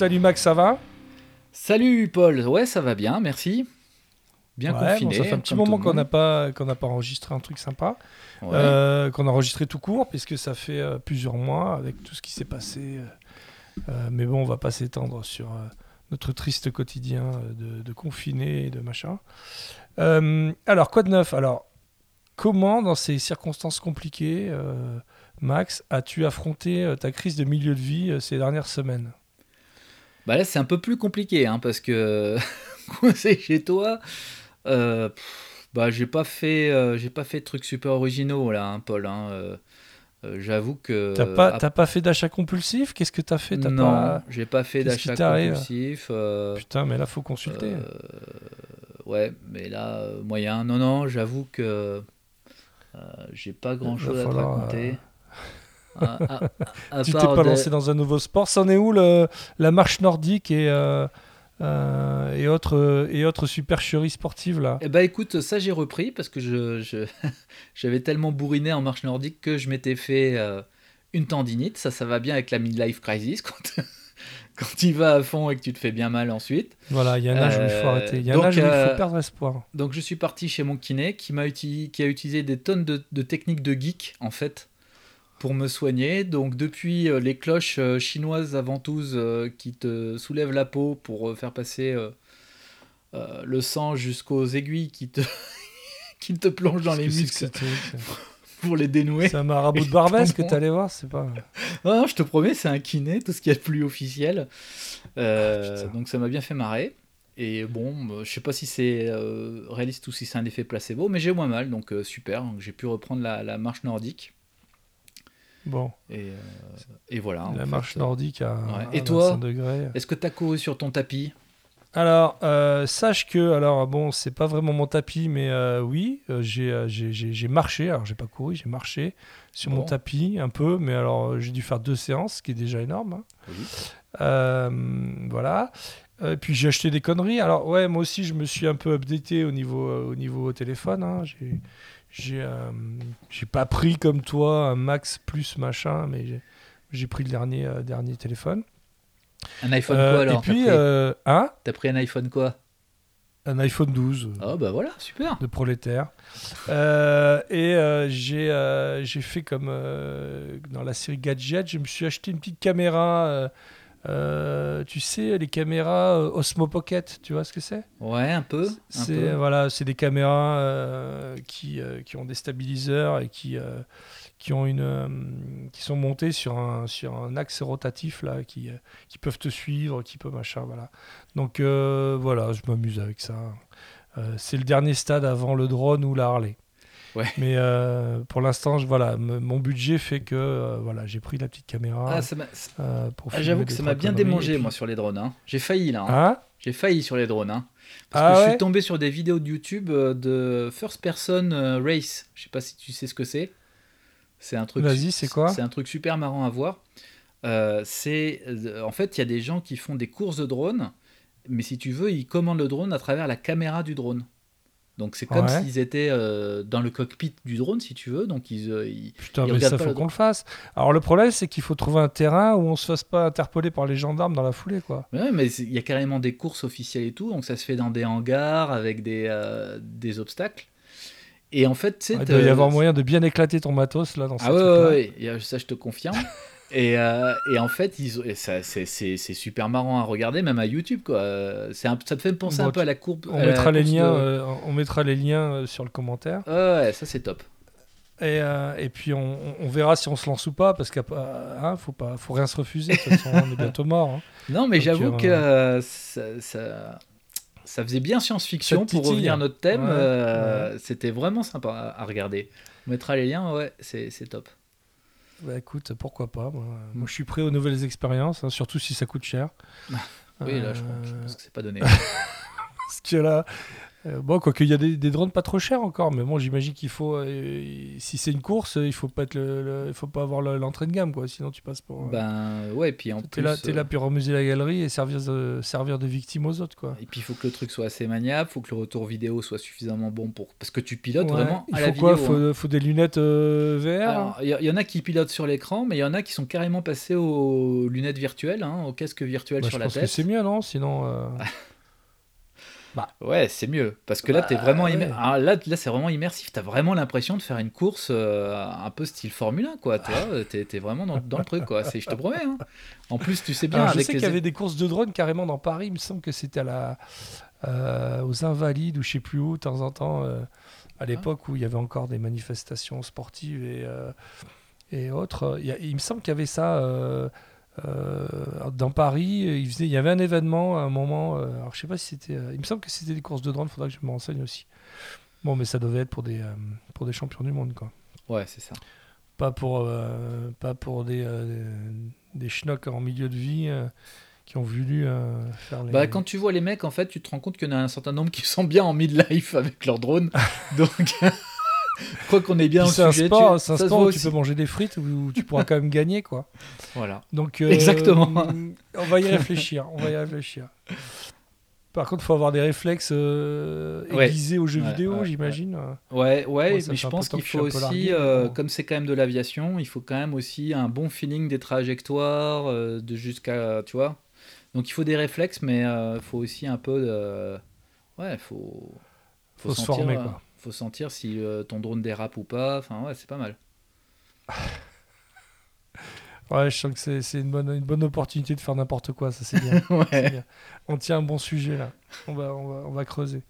Salut Max, ça va? Salut Paul, ouais ça va bien, merci. Bien Ouais, confiné. bon, ça fait un petit moment qu'on n'a pas qu'on n'a pas enregistré un truc sympa, Ouais. Euh, qu'on a enregistré tout court, puisque ça fait euh, plusieurs mois avec tout ce qui s'est passé. euh, mais bon, on va pas s'étendre sur notre triste quotidien de, de confiné et de machin. Alors, quoi de neuf? Alors, comment, dans ces circonstances compliquées, Max, as-tu affronté ta crise de milieu de vie ces dernières semaines? Bah là c'est un peu plus compliqué hein, parce que coincé chez toi, euh, pff, bah j'ai pas fait euh, j'ai pas fait de trucs super originaux là, hein, Paul. hein, euh, J'avoue que T'as pas, pas fait d'achat compulsif? Qu'est-ce que t'as fait? Non, pas- j'ai pas fait d'achat compulsif. Putain, mais là, faut consulter. ouais, mais là moyen. Non non, j'avoue que j'ai pas grand chose à te raconter. À- à- à tu t'es pas lancé dans un nouveau sport. C'en est où le, la marche nordique et, euh, euh, et, autres, et autres supercheries sportives là? Eh ben écoute, ça j'ai repris parce que je, j'avais tellement bourriné en marche nordique que je m'étais fait euh, une tendinite. Ça, ça va bien avec la midlife crisis quand, quand tu vas à fond et que tu te fais bien mal ensuite. Voilà, il y a un âge où il faut arrêter. Il y a un donc, âge où il faut perdre espoir. Donc je suis parti chez mon kiné qui, m'a uti- qui a utilisé des tonnes de, de techniques de geek en fait pour me soigner. Donc depuis euh, les cloches euh, chinoises à ventouses euh, qui te soulèvent la peau pour faire passer le sang jusqu'aux aiguilles qui te, qui te plongent dans les muscles pour les dénouer. C'est un marabout de Barbès que Comment t'allais voir, c'est pas. Non, non, je te promets, c'est un kiné, tout ce qu'il y a de plus officiel. Euh, Ah, donc ça m'a bien fait marrer. Et bon, euh, je sais pas si c'est euh, réaliste ou si c'est un effet placebo, mais j'ai moins mal, donc euh, super. J'ai pu reprendre la, la marche nordique. Bon, Et, euh, et voilà. la fait. marche nordique à, Ouais. à Et toi 25 degrés. Est-ce que tu as couru sur ton tapis? Alors, euh, sache que, alors bon, c'est pas vraiment mon tapis, mais euh, oui, euh, j'ai, euh, marché. Alors, j'ai pas couru, j'ai marché sur mon tapis un peu, mais alors euh, j'ai dû faire deux séances, ce qui est déjà énorme. hein. Oui. Euh, voilà. Euh, puis j'ai acheté des conneries. Alors, ouais, moi aussi, je me suis un peu updaté au niveau, euh, au niveau téléphone. hein. J'ai, j'ai, euh, j'ai pas pris comme toi un Max plus machin, mais j'ai, j'ai pris le dernier, euh, dernier téléphone. Un iPhone Euh, quoi alors et puis, T'as pris, euh, hein? T'as pris un iPhone quoi? Un iPhone 12. Oh bah voilà, super. de prolétaire. Euh, et euh, j'ai euh, j'ai fait comme euh, dans la série Gadget, je me suis acheté une petite caméra. Euh, tu sais, les caméras euh, Osmo Pocket, tu vois ce que c'est? Ouais, un peu. C'est voilà, c'est des caméras euh, qui, euh, qui ont des stabiliseurs et qui, qui ont une qui sont montées sur un sur un axe rotatif là, qui, qui peuvent te suivre, qui peuvent machin, voilà. Donc voilà, je m'amuse avec ça. C'est le dernier stade avant le drone ou la Harley. Ouais. Mais euh, pour l'instant, voilà, mon budget fait que euh, voilà, j'ai pris la petite caméra. Ah, euh, pour ah, J'avoue que ça m'a bien démangé puis- moi sur les drones. hein. J'ai failli là. hein. Hein? J'ai failli sur les drones. Hein. Parce Ah que je suis tombé sur des vidéos de YouTube de First Person Race. Je sais pas si tu sais ce que c'est. C'est un truc. Vas-y, c'est quoi? C'est un truc super marrant à voir. Euh, c'est euh, en fait il y a des gens qui font des courses de drone, mais si tu veux ils commandent le drone à travers la caméra du drone. Donc c'est comme Ouais. s'ils étaient euh, dans le cockpit du drone si tu veux. Donc ils, euh, ils- Putain, ils mais ça faut qu'on le fasse. Alors le problème, c'est qu'il faut trouver un terrain où on se fasse pas interpeller par les gendarmes dans la foulée, quoi. Ouais, mais c'est- il y a carrément des courses officielles et tout, donc ça se fait dans des hangars avec des, euh, des obstacles. Et en fait, Ah, il doit y avoir moyen de bien éclater ton matos là dans Ah ces ouais, ouais, ouais, ça je te confirme. Et, euh, et en fait, c'est super marrant à regarder, même à YouTube. Quoi. Un- ça te fait penser Bon, un peu à la courbe. On mettra les liens, de- euh, on mettra les liens euh, sur le commentaire. Ouais, ouais, ça c'est top. Et, et puis on, verra si on se lance ou pas, parce qu'il hein, faut pas, faut rien se refuser. De toute façon, on est bientôt mort. hein. Non, mais j'avoue que ça, ça, ça faisait bien science-fiction pour titille. revenir à notre thème. Ouais, euh, C'était vraiment sympa à, regarder. On mettra les liens, ouais, c'est top. Bah écoute, pourquoi pas. Moi, Mm. Moi, je suis prêt aux nouvelles expériences, hein, surtout si ça coûte cher. Oui, là, je pense, je Euh, pense que c'est pas donné. Parce que là, euh, bon, quoique il y a des, des drones pas trop chers encore, mais bon, j'imagine qu'il faut, euh, si c'est une course, il faut pas être le, le- il faut pas avoir le- l'entrée de gamme, quoi. Sinon, tu passes pour. euh, ben ouais, puis en plus. là, t'es euh, là pour remuser la galerie et servir de, servir de victime aux autres, quoi. Et puis il faut que le truc soit assez maniable, faut que le retour vidéo soit suffisamment bon pour parce que tu pilotes Ouais. vraiment Il faut la quoi vidéo. faut, hein. faut des lunettes euh, VR. Il y, il y en a qui pilotent sur l'écran, mais il y en a qui sont carrément passés aux lunettes virtuelles, hein, au casque virtuel Bah, sur je la pense tête. c'est mieux, non? Sinon. euh, Ouais, c'est mieux. Parce que là, t'es Bah, vraiment ouais. immer- Ah, là, là c'est vraiment immersif. T'as vraiment l'impression de faire une course euh, un peu style Formule 1, quoi. Tu vois, t'es, t'es vraiment dans, dans le truc, quoi. C'est, je te promets. hein. En plus, tu sais bien, Alors, je avec sais les... qu'il y avait des courses de drones carrément dans Paris. Il me semble que c'était à la, euh, aux Invalides ou je sais plus où, de temps en temps, euh, Ah. à l'époque où il y avait encore des manifestations sportives et, euh, et autres. Il, y a- il me semble qu'il y avait ça dans Paris. Il, faisait, il y avait un événement à un moment. euh, alors, je sais pas si c'était. euh, il me semble que c'était des courses de drones. Il faudra que je me renseigne aussi. Bon, mais ça devait être pour des, euh, pour des champions du monde, quoi. Ouais, c'est ça. Pas pour, euh, pas pour des, euh, des schnocks en milieu de vie euh, qui ont voulu euh, faire les. Bah, quand tu vois les mecs, en fait, tu te rends compte qu'il y en a un certain nombre qui sont bien en midlife avec leur drone. Donc, quoi qu'on est bien c'est un sujet, sport, tu- c'est un ça se sport où tu peux manger des frites où tu pourras quand même gagner, quoi. Voilà. Donc, euh, Exactement. On va y réfléchir. On va y réfléchir. Par contre, il faut avoir des réflexes euh, Ouais. aiguisés aux jeux Ouais, vidéo, ouais, j'imagine. Ouais, ouais, mais je pense qu'il je faut aussi, euh, comme c'est quand même de l'aviation, il faut quand même aussi un bon feeling des trajectoires, euh, de jusqu'à, tu vois. Donc il faut des réflexes, mais il faut aussi un peu de... Ouais, faut... Faut se sentir, former, quoi. Faut sentir si euh, ton drone dérape ou pas. Enfin, ouais, c'est pas mal. Ouais, je sens que c'est une bonne, une bonne opportunité de faire n'importe quoi, ça c'est bien. Ouais. C'est bien. On tient un bon sujet là. On va, on va, on va creuser.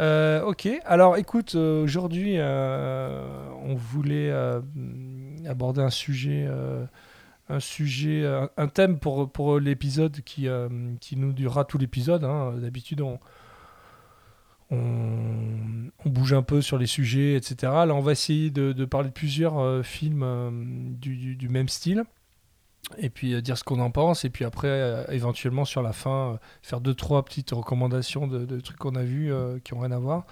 Euh, ok, alors écoute, euh, aujourd'hui, euh, on voulait aborder un sujet, un sujet, un, un thème pour, pour l'épisode qui, qui nous durera tout l'épisode. hein. D'habitude, on, on, bouge un peu sur les sujets, etc. Là, on va essayer de, parler de plusieurs euh, films euh, du, même style. Et puis euh, dire ce qu'on en pense. Et puis après, éventuellement, sur la fin, faire deux, trois petites recommandations de, de trucs qu'on a vus qui n'ont rien à voir.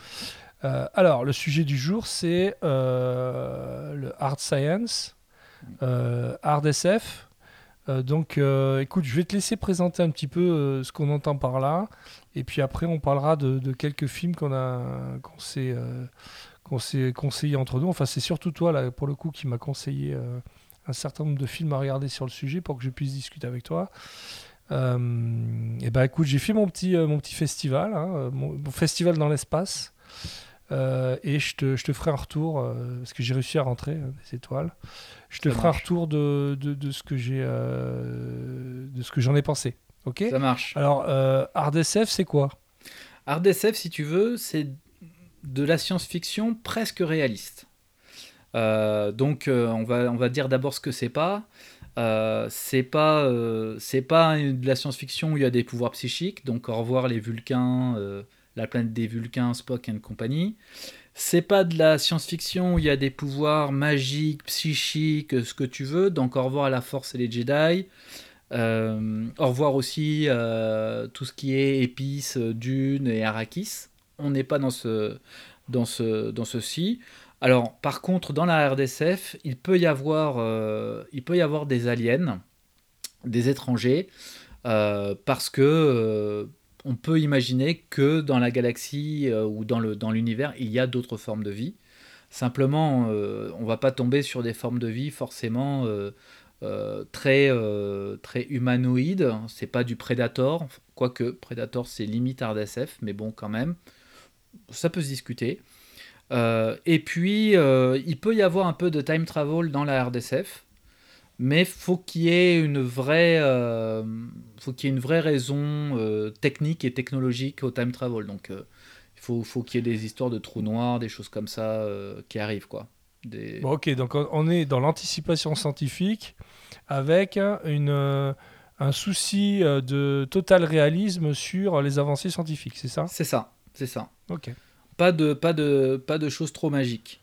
Alors, le sujet du jour, c'est le hard science, hard SF. Euh, donc, euh, écoute, je vais te laisser présenter un petit peu euh, ce qu'on entend par là. Et puis après, on parlera de, quelques films qu'on a, qu'on s'est, qu'on s'est conseillé entre nous. Enfin, c'est surtout toi, là, pour le coup, qui m'a conseillé un certain nombre de films à regarder sur le sujet pour que je puisse discuter avec toi. Et ben, écoute, j'ai fait mon petit, mon petit festival, hein, mon festival dans l'espace. Euh, et je te, je te ferai un retour, euh, parce que j'ai réussi à rentrer euh, des étoiles. Je te Ça ferai un retour de, de, de ce que j'ai, euh, de ce que j'en ai pensé. Ok? Ça marche. Alors, euh, Hard SF, c'est quoi? Hard SF, si tu veux, c'est de la science-fiction presque réaliste. Donc, on, va, on va dire d'abord ce que c'est pas. Euh, c'est pas, euh, c'est pas de la science-fiction où il y a des pouvoirs psychiques. Donc, au revoir les Vulcains, euh, la planète des Vulcains, Spock et compagnie. C'est pas de la science-fiction où il y a des pouvoirs magiques, psychiques, ce que tu veux. Donc, au revoir la Force et les Jedi. Euh, au revoir aussi euh, tout ce qui est épices, dunes et Arrakis. On n'est pas dans ce dans ce dans ceci. Alors par contre dans la RDSF, il peut y avoir euh, il peut y avoir des aliens, des étrangers, parce que on peut imaginer que dans la galaxie euh, ou dans l'univers il y a d'autres formes de vie. Simplement, euh, on va pas tomber sur des formes de vie forcément euh, euh, très, très humanoïde. C'est pas du Predator, quoique Predator c'est limite hard SF, mais bon, quand même, ça peut se discuter. Et puis, il peut y avoir un peu de time travel dans la hard SF. Mais faut qu'il y ait une vraie, euh, faut qu'il y ait une vraie raison euh, technique et technologique au time travel. Donc, euh, il faut, faut qu'il y ait des histoires de trous noirs, des choses comme ça euh, qui arrivent, quoi. Des... Bon, ok, donc on- est dans l'anticipation scientifique avec une, euh, un souci de total réalisme sur les avancées scientifiques, c'est ça? C'est ça, c'est ça. Ok. Pas de, pas de, pas de choses trop magiques.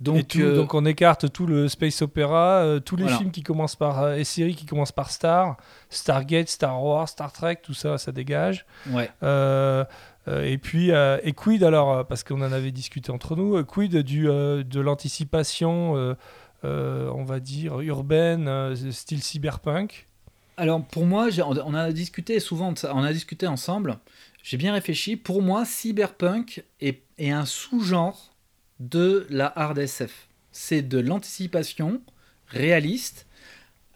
Donc, tout- euh, donc on écarte tout le space opéra, euh, tous les Voilà. films qui commencent par euh, et séries qui commencent par Star, Stargate, Star Wars, Star Trek, tout ça, ça dégage. ouais. Euh, euh, et puis, euh, et quid alors, euh, parce qu'on en avait discuté entre nous, euh, quid du, euh, de l'anticipation, euh, euh, on va dire, urbaine, euh, style cyberpunk Alors pour moi, on a discuté souvent, de ça, on a discuté ensemble. J'ai bien réfléchi. Pour moi, cyberpunk est, est un sous-genre de la hard SF. C'est de l'anticipation réaliste,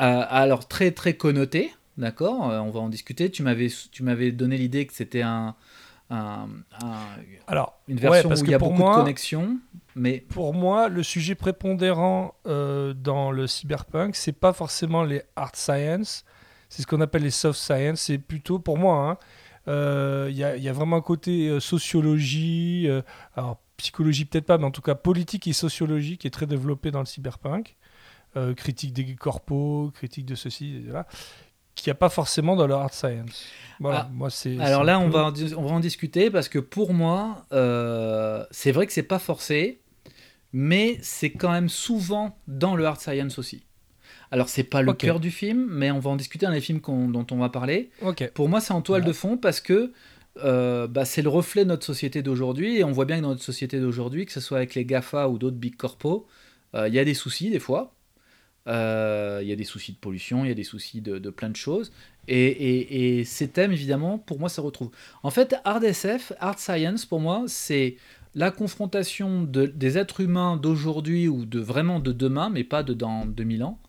euh, alors très très connoté, d'accord. euh, on va en discuter. Tu m'avais tu m'avais donné l'idée que c'était un, un- un- Alors, une ouais, version parce où il y a beaucoup moi, de connexions, mais Pour moi, le sujet prépondérant euh, dans le cyberpunk, c'est pas forcément les hard science, c'est ce qu'on appelle les soft science. C'est plutôt, pour moi, hein, euh, il y, y a vraiment un côté euh, sociologie, euh, alors psychologie peut-être pas, mais en tout cas politique et sociologie qui est très développé dans le cyberpunk. Euh, critique des corpos, critique de ceci, et là, qu'il n'y a pas forcément dans le hard science. Voilà, Ah, moi c'est. Alors là, on va, en on va en discuter parce que pour moi, euh, c'est vrai que c'est pas forcé, mais c'est quand même souvent dans le hard science aussi. Alors c'est pas le cœur du film, mais on va en discuter dans les films dont on va parler. Ok. Pour moi, c'est en toile de fond parce que euh, bah, c'est le reflet de notre société d'aujourd'hui et on voit bien que dans notre société d'aujourd'hui, que ce soit avec les GAFA ou d'autres big corpos, euh, il y a des soucis des fois. Euh, Il y a des soucis de pollution, il y a des soucis de, de plein de choses. Et, et- et ces thèmes, évidemment, pour moi, ça retrouve. En fait, hard SF, hard science, pour moi, c'est la confrontation de- des êtres humains d'aujourd'hui ou de vraiment de demain, mais pas de dans 2000 ans.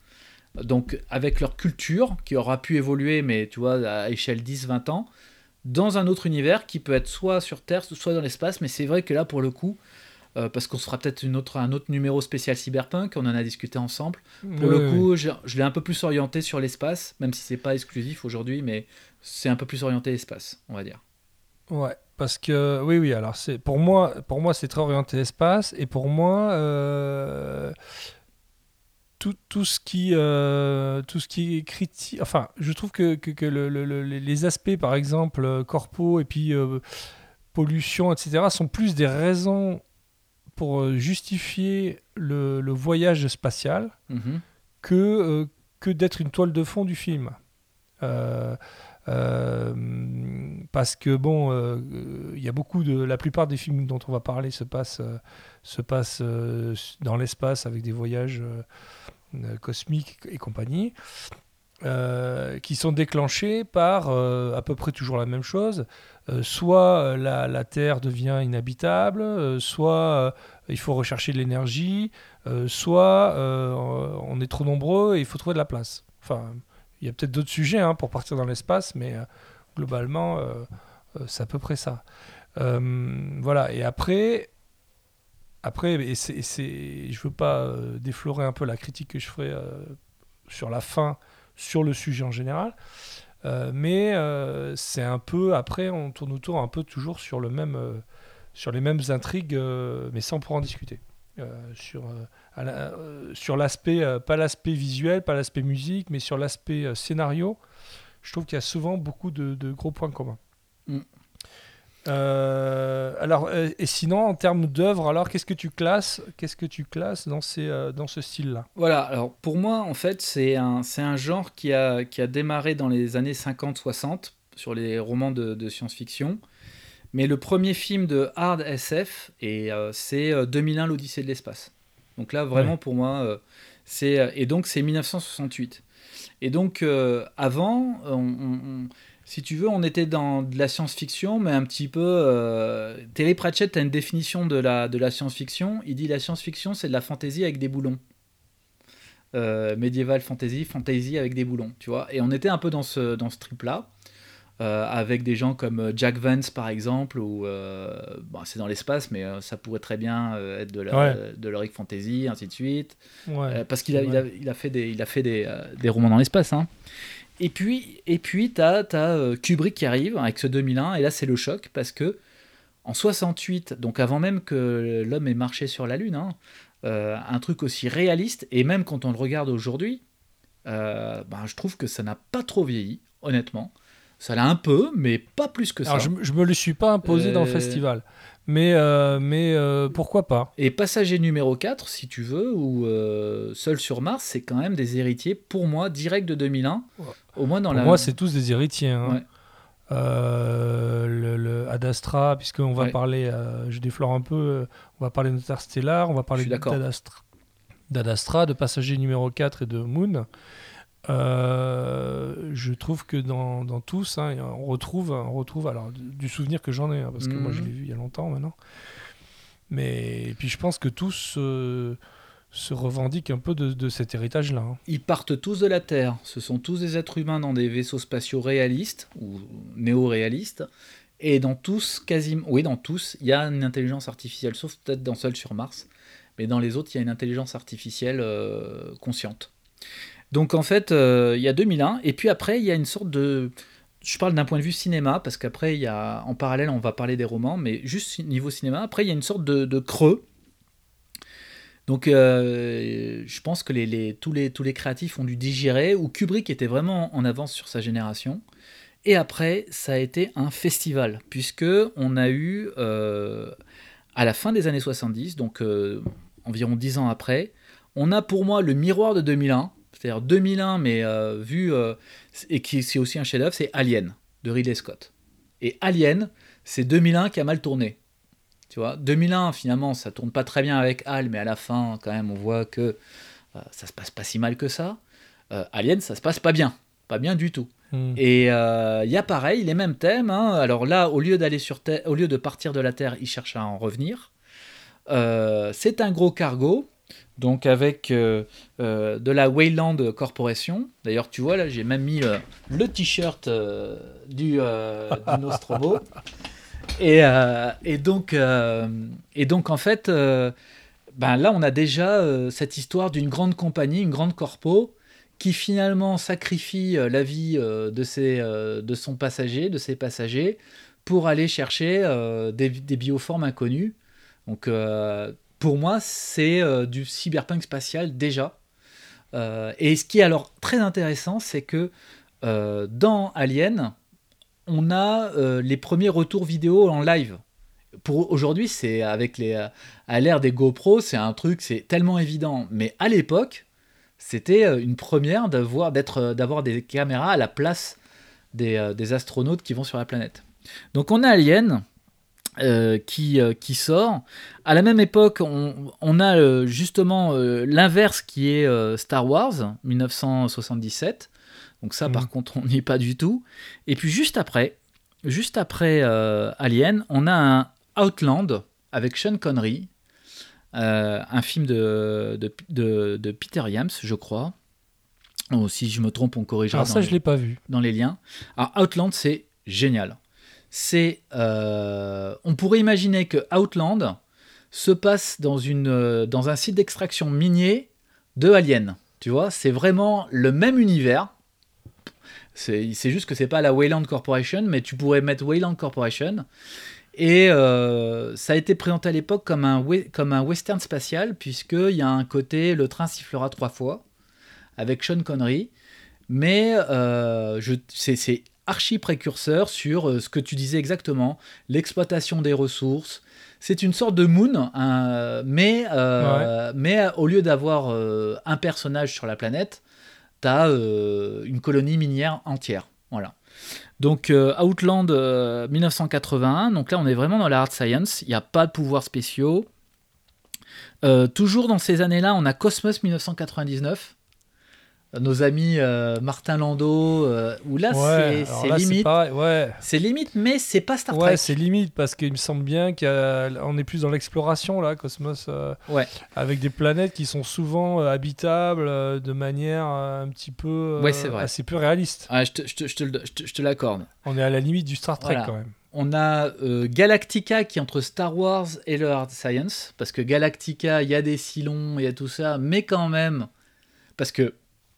Donc, avec leur culture, qui aura pu évoluer, mais tu vois, à échelle 10-20 ans, dans un autre univers qui peut être soit sur Terre, soit dans l'espace. Mais c'est vrai que là, pour le coup, euh, parce qu'on se fera peut-être autre, un autre numéro spécial cyberpunk, on en a discuté ensemble. Pour le coup, je, je l'ai un peu plus orienté sur l'espace, même si c'est pas exclusif aujourd'hui, mais c'est un peu plus orienté espace, on va dire. Ouais, parce que oui, oui. Alors c'est pour moi, pour moi, c'est très orienté espace, et pour moi, euh, tout, tout ce qui, euh, tout ce qui est critique. Enfin, je trouve que, que, que le- le- le- les aspects, par exemple, euh, corpo et puis euh, pollution, etc., sont plus des raisons pour justifier le, voyage spatial Mhm. que, euh, que d'être une toile de fond du film. Euh, parce que bon, euh, euh, il y a beaucoup de, la plupart des films dont on va parler se passent, se passent dans l'espace avec des voyages cosmiques et compagnie, qui sont déclenchés par à peu près toujours la même chose. Soit la, la Terre devient inhabitable, soit il faut rechercher de l'énergie, soit on est trop nombreux et il faut trouver de la place. Enfin, il y a peut-être d'autres sujets hein, pour partir dans l'espace, mais euh, globalement, euh, euh, c'est à peu près ça. Voilà, et après, après et c'est, je veux pas déflorer un peu la critique que je ferai sur la fin, sur le sujet en général, mais c'est un peu, après, on tourne autour un peu toujours sur, le même, sur les mêmes intrigues, mais sans pouvoir en discuter. Euh, sur, euh, la- euh, sur l'aspect, pas l'aspect visuel, pas l'aspect musique, mais sur l'aspect scénario, je trouve qu'il y a souvent beaucoup de, de gros points communs. Mm. Euh, alors, euh, et sinon, en termes d'œuvre, alors qu'est-ce que tu classes Qu'est-ce que tu classes dans, ces, euh, dans ce style-là? Voilà, alors pour moi, en fait, c'est un, c'est un genre qui a, qui a démarré dans les années 50-60 sur les romans de, de science-fiction. Mais le premier film de hard SF, et euh, c'est euh, 2001, l'Odyssée de l'espace. Donc là, vraiment, Ouais. pour moi, euh, c'est. euh, Et donc, c'est 1968. Et donc, euh, avant, on- on- on- si tu veux, on était dans de la science-fiction, mais un petit peu. Euh, Terry Pratchett a une définition de la, de la science-fiction. Il dit la science-fiction, c'est de la fantaisie avec des boulons. Euh, médiéval fantasy, fantasy avec des boulons, tu vois. Et on était un peu dans ce, dans ce trip-là. Euh, avec des gens comme euh, Jack Vance par exemple, ou euh, bon, c'est dans l'espace, mais euh, ça pourrait très bien être de la, Ouais. l'heroic fantasy, ainsi de suite. Ouais. Parce qu'il a, il a, vrai. il a fait des, il a fait des, des romans dans l'espace. Hein. Et puis, et puis tu as, Kubrick qui arrive avec ce 2001, et là c'est le choc parce que en 68, donc avant même que l'homme ait marché sur la Lune, hein, un truc aussi réaliste, et même quand on le regarde aujourd'hui, ben, je trouve que ça n'a pas trop vieilli, honnêtement. Ça l'a un peu, mais pas plus que ça. Alors, je, je me le suis pas imposé dans le Euh, festival. Mais, euh, mais euh, pourquoi pas? Et Passager numéro 4, si tu veux, ou Seul sur Mars, c'est quand même des héritiers, pour moi, direct de 2001. Au moins dans Pour la. moi, c'est tous des héritiers. hein. Ouais. Euh, le, le Ad Astra, puisqu'on va Ouais. parler, euh, je déflore un peu, euh, on va parler d'Interstellar, on va parler Astra, d'Ad Astra, de Passager numéro 4 et de Moon. Euh, je trouve que dans, dans tous, hein, on retrouve, on retrouve alors du, souvenir que j'en ai, hein, parce que moi je Mhm. l'ai vu il y a longtemps maintenant. Mais et puis je pense que tous euh, se revendiquent un peu de, de cet héritage-là. hein. Ils partent tous de la Terre. Ce sont tous des êtres humains dans des vaisseaux spatiaux réalistes ou néo-réalistes. Et dans tous, quasiment, oui, dans tous, il y a une intelligence artificielle, sauf peut-être dans Seul sur Mars. Mais dans les autres, il y a une intelligence artificielle euh, consciente. Donc en fait, euh, il y a 2001. Et puis après, il y a une sorte de. Je parle d'un point de vue cinéma, parce qu'après, il y a, en parallèle, on va parler des romans, mais juste niveau cinéma. Après, il y a une sorte de, creux. Donc, euh, je pense que tous, les, créatifs ont dû digérer, où Kubrick était vraiment en avance sur sa génération. Et après, ça a été un festival, puisque on a eu, euh, à la fin des années 70, donc environ 10 ans après, on a pour moi le miroir de 2001, c'est-à-dire 2001, mais euh, vu, euh, et qui c'est aussi un chef-d'œuvre, c'est Alien, de Ridley Scott. Et Alien, c'est 2001 qui a mal tourné. Tu vois, 2001, finalement, ça tourne pas très bien avec Al, mais à la fin, quand même, on voit que euh, ça se passe pas si mal que ça. Alien, ça se passe pas bien. Pas bien du tout. Hmm. Et il y a pareil, les mêmes thèmes. hein. Alors là, au lieu d'aller sur Terre, au lieu de partir de la Terre, ils cherchent à en revenir. C'est un gros cargo, donc avec euh, euh, de la Wayland Corporation. D'ailleurs, tu vois là, j'ai même mis euh, le t-shirt du, du Nostromo. Et, et donc, et donc en fait, ben là, on a déjà cette histoire d'une grande compagnie, une grande corpo, qui finalement sacrifie la vie de, ses, de son passager, de ses passagers, pour aller chercher des, des bioformes inconnues. Donc, pour moi, c'est euh, du cyberpunk spatial déjà. Euh, et ce qui est alors très intéressant, c'est que euh, dans Alien, on a les premiers retours vidéo en live. Pour aujourd'hui, c'est avec les à l'ère des GoPro, c'est un truc, c'est tellement évident. Mais à l'époque, c'était une première d'avoir d'être d'avoir des caméras à la place des astronautes qui vont sur la planète. Donc on a Alien euh, qui, euh, qui sort. À la même époque, on, on a euh, justement l'inverse qui est Star Wars 1977. Donc ça, par Mhm. contre, on n'y est pas du tout. Et puis juste après, juste après Alien, on a un Outland avec Sean Connery, un film de, de, de- de Peter Yams, je crois. Oh, si je me trompe, on corrigera Alors dans, ça, les, je l'ai pas vu. dans les liens. Alors Outland, c'est génial. Euh, on pourrait imaginer que Outland se passe euh, dans un site d'extraction minier de Alien. Tu vois, c'est vraiment le même univers. C'est juste que c'est pas la Wayland Corporation, mais tu pourrais mettre Wayland Corporation. Et euh, ça a été présenté à l'époque comme un, western spatial, puisqu'il y a un côté le train sifflera trois fois, avec Sean Connery. Mais c'est archi précurseur sur euh, ce que tu disais exactement, l'exploitation des ressources. C'est une sorte de moon, hein, mais, euh, mais au lieu d'avoir euh, un personnage sur la planète, tu as une colonie minière entière. Voilà. Donc euh, Outland euh, 1981, donc là on est vraiment dans la hard science, il n'y a pas de pouvoirs spéciaux. Euh, toujours dans ces années-là, on a Cosmos 1999, nos amis euh, Martin Landau, euh, où là, Ouais, c'est- limite. ouais. C'est limite, mais c'est pas Star Ouais, Trek. c'est limite parce qu'il me semble bien qu'on est plus dans l'exploration là, Cosmos, euh, Ouais. avec des planètes qui sont souvent euh, habitables de manière un petit peu Ouais, c'est vrai. assez peu réaliste. Ah, je te, je te- je te je te- je te l'accorde. On est à la limite du Star Trek Voilà. quand même. On a euh, Galactica qui est entre Star Wars et le hard science, parce que Galactica, il y a des silons, il y a tout ça, mais quand même, parce que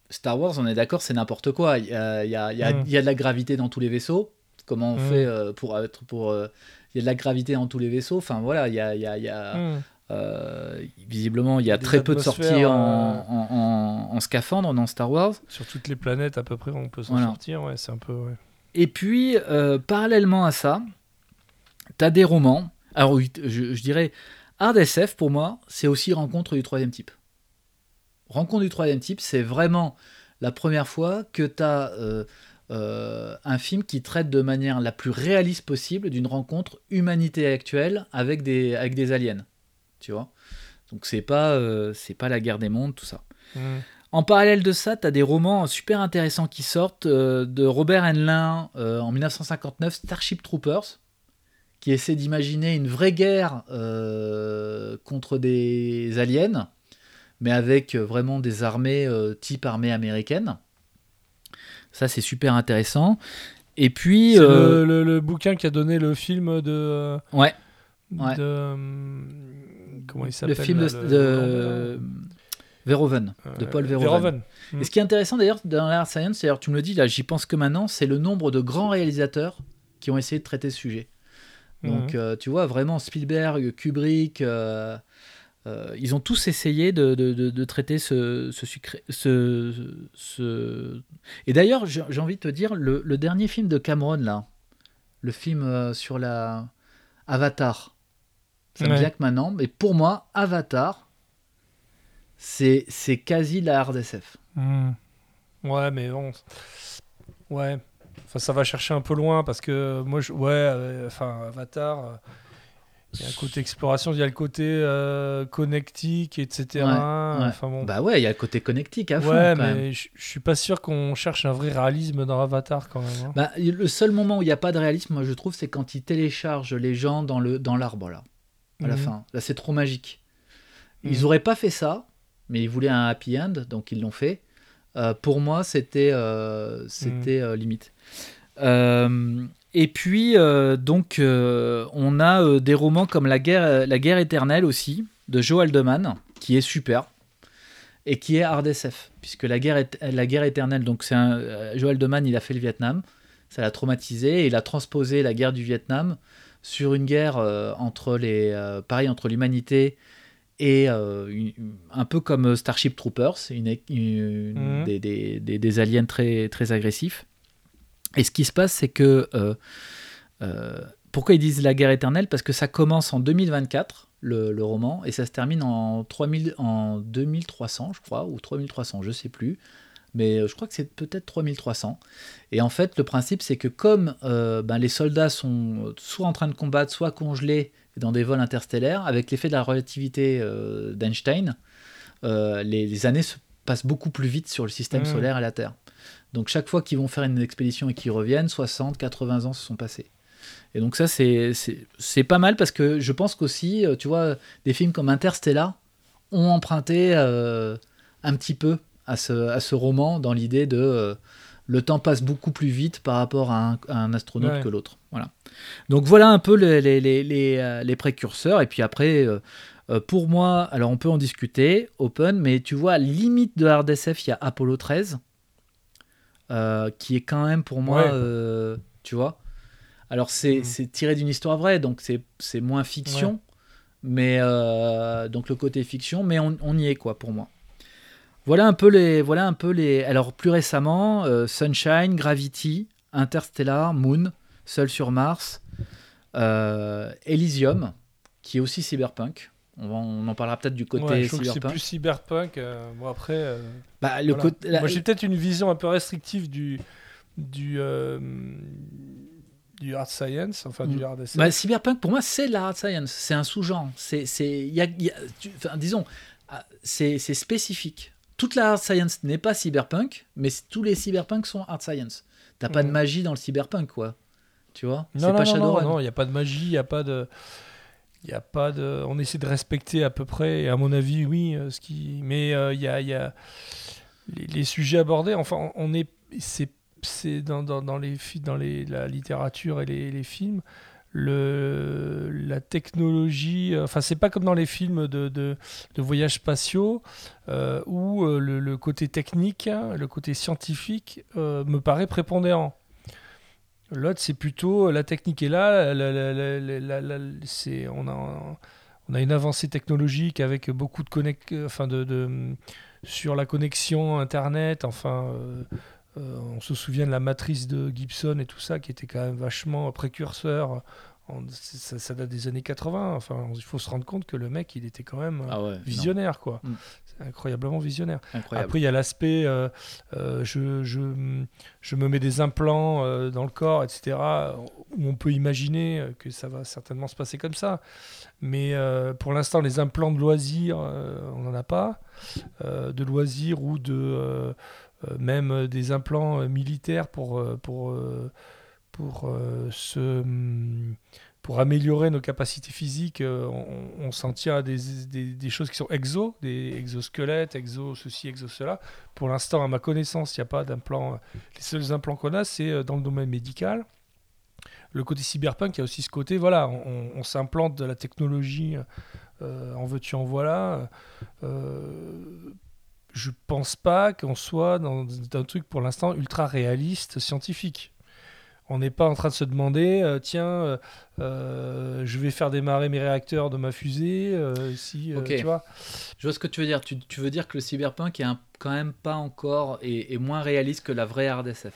Star Wars, on est d'accord, c'est n'importe quoi. Il y a, il y a- il y a- Mm. il y a de la gravité dans tous les vaisseaux. Comment on Mm. fait euh, pour être pour euh, il y a de la gravité dans tous les vaisseaux. Enfin voilà, il y a, il y a- il y a- Hmm. euh, visiblement il y a très peu de sorties en, en- en- en scaphandre dans Star Wars. Sur toutes les planètes à peu près, on peut s'en Voilà. sortir. Ouais, c'est un peu. ouais. Et puis, euh, parallèlement à ça, tu as des romans. Alors, oui, je, je dirais, Hard SF, pour moi, c'est aussi Rencontre du troisième type. Rencontre du troisième type, c'est vraiment la première fois que tu as un film qui traite de manière la plus réaliste possible d'une rencontre humanité actuelle avec des, avec des aliens. Tu vois Donc, c'est pas, euh, c'est pas la guerre des mondes, tout ça. Hmm. En parallèle de ça, tu as des romans super intéressants qui sortent euh, de Robert Heinlein euh, en 1959, Starship Troopers, qui essaie d'imaginer une vraie guerre euh, contre des aliens, mais avec euh, vraiment des armées euh, type armée américaine. Ça, c'est super intéressant. Et puis, euh, le, le- le bouquin qui a donné le film de. ouais, de, comment il le s'appelle film de, là, le- de le- Verhoeven, de Paul Verhoeven. Mm. Et ce qui est intéressant d'ailleurs dans l'art science, d'ailleurs tu me le dis là, j'y pense que maintenant, c'est le nombre de grands réalisateurs qui ont essayé de traiter ce sujet. Donc Mhm. euh, tu vois vraiment Spielberg, Kubrick, euh, euh, ils ont tous essayé de, de- de- de traiter ce, ce, sucré- ce, ce- Et d'ailleurs, j'ai envie de te dire, le, le dernier film de Cameron là, le film euh, sur la Avatar, ça me Ouais. vient que maintenant, mais pour moi, Avatar, c'est quasi la hard SF. Hmm. Ouais, mais bon. Ouais. Enfin, ça va chercher un peu loin parce que moi, je... ouais, euh, enfin, Avatar, euh, il y a un côté exploration, il y a le côté euh, connectique, etc. Ouais, ouais. Enfin bon. Bah ouais, il y a le côté connectique à fond. ouais, quand même. mais je suis pas sûr qu'on cherche un vrai réalisme dans Avatar quand même. hein. Bah, le seul moment où il n'y a pas de réalisme, moi je trouve, c'est quand ils téléchargent les gens dans le dans l'arbre là, à la Mhm. fin. Là, c'est trop magique. Ils Mhm. auraient pas fait ça, mais ils voulaient un happy end, donc ils l'ont fait. Euh, pour moi, c'était euh, c'était Mhm. limite. Euh, et puis euh, donc euh, on a euh, des romans comme la guerre la guerre éternelle aussi de Joe Haldeman qui est super et qui est hard SF puisque la guerre est- la guerre éternelle donc c'est un Joe Haldeman il a fait le Vietnam ça l'a traumatisé et il a transposé la guerre du Vietnam sur une guerre entre les pareil entre l'humanité et une- un peu comme Starship Troopers une, une- Mhm. des, des- des- des aliens très très agressifs et ce qui se passe, c'est que. euh, euh, pourquoi ils disent la guerre éternelle? Parce que ça commence en 2024, le, le roman, et ça se termine en, 3000, en 2300, je crois, ou 3300, je sais plus. Mais euh, je crois que c'est peut-être 3300. Et en fait, le principe, c'est que comme euh, ben, les soldats sont soit en train de combattre, soit congelés dans des vols interstellaires, avec l'effet de la relativité d'Einstein, les, les années se passent beaucoup plus vite sur le système Mhm. solaire et la Terre. Donc chaque fois qu'ils vont faire une expédition et qu'ils reviennent, 60, 80 ans se sont passés. Et donc ça, c'est- pas mal parce que je pense qu'aussi, euh, tu vois, des films comme Interstellar ont emprunté euh, un petit peu à ce, à ce roman dans l'idée de euh, le temps passe beaucoup plus vite par rapport à un, à un astronaute Ouais. que l'autre. Voilà. Donc voilà un peu les, les, les, les, les précurseurs. Et puis après, euh, pour moi, alors on peut en discuter, open, mais tu vois, limite de Hard SF, il y a Apollo 13, euh, qui est quand même pour moi, Ouais. euh, tu vois. Alors c'est Mhm. c'est tiré d'une histoire vraie, donc c'est moins fiction, mais euh, donc le côté fiction, mais on, on y est quoi pour moi. Voilà un peu les, voilà un peu les. Alors plus récemment, Sunshine, Gravity, Interstellar, Moon, Seul sur Mars, Elysium, qui est aussi cyberpunk. On, va- on en parlera peut-être du côté Ouais, je que c'est cyberpunk. plus cyberpunk. euh, bon, après. euh, Bah, le voilà. la- Moi, j'ai peut-être une vision un peu restrictive du. du euh, du hard science, enfin du Mm. hard SF. Bah, cyberpunk, pour moi, c'est de la hard science. C'est un sous-genre. C'est, disons, ah, c'est, spécifique. toute la hard science n'est pas cyberpunk, mais tous les cyberpunk sont hard science. T'as pas de Mhm. magie dans le cyberpunk, quoi. Tu vois? Non, C'est non, pas non, non, Shadowrun. non, il n'y a pas de magie, il n'y a pas de. Y a pas de. On essaie de respecter à peu près, et à mon avis, oui, euh, ce qui. Mais euh, il y a, y a les, sujets abordés. Enfin, on est. C'est, c'est dans, dans, les dans les, la littérature et les, les films. Le, la technologie, euh, enfin c'est pas comme dans les films de, de, de voyages spatiaux euh, où euh, le, côté technique, hein, le côté scientifique euh, me paraît prépondérant. L'autre, c'est plutôt la technique est là. on, a, une avancée technologique avec beaucoup de connect, de- sur la connexion Internet. Euh, euh, on se souvient de la matrice de Gibson et tout ça, qui était quand même vachement précurseur. Ça, ça date des années 80. Enfin, il faut se rendre compte que le mec, il était quand même euh, Ah ouais, non, visionnaire, quoi. Mm. Incroyablement visionnaire. incroyable. Après, il y a l'aspect, euh, euh, je, je, je me mets des implants euh, dans le corps, etc., où on peut imaginer que ça va certainement se passer comme ça. Mais pour l'instant, les implants de loisirs, on n'en a pas. De loisirs ou de même des implants militaires pour, pour, pour, euh, se, hum, pour améliorer nos capacités physiques. euh, on, on s'en tient à des, des, choses qui sont exo, des exosquelettes, exo ceci, exo cela. Pour l'instant, à ma connaissance, il n'y a pas d'implants. Les seuls implants qu'on a, c'est euh, dans le domaine médical. Le côté cyberpunk, il y a aussi ce côté, voilà, on, s'implante de la technologie, en veux-tu, en voilà. Je pense pas qu'on soit dans un truc pour l'instant ultra réaliste, scientifique. On n'est pas en train de se demander, euh, tiens, euh, euh, je vais faire démarrer mes réacteurs de ma fusée, si, tu vois. Je vois ce que tu veux dire. Tu, tu veux dire que le cyberpunk est un- quand même pas encore et, et moins réaliste que la vraie hard SF.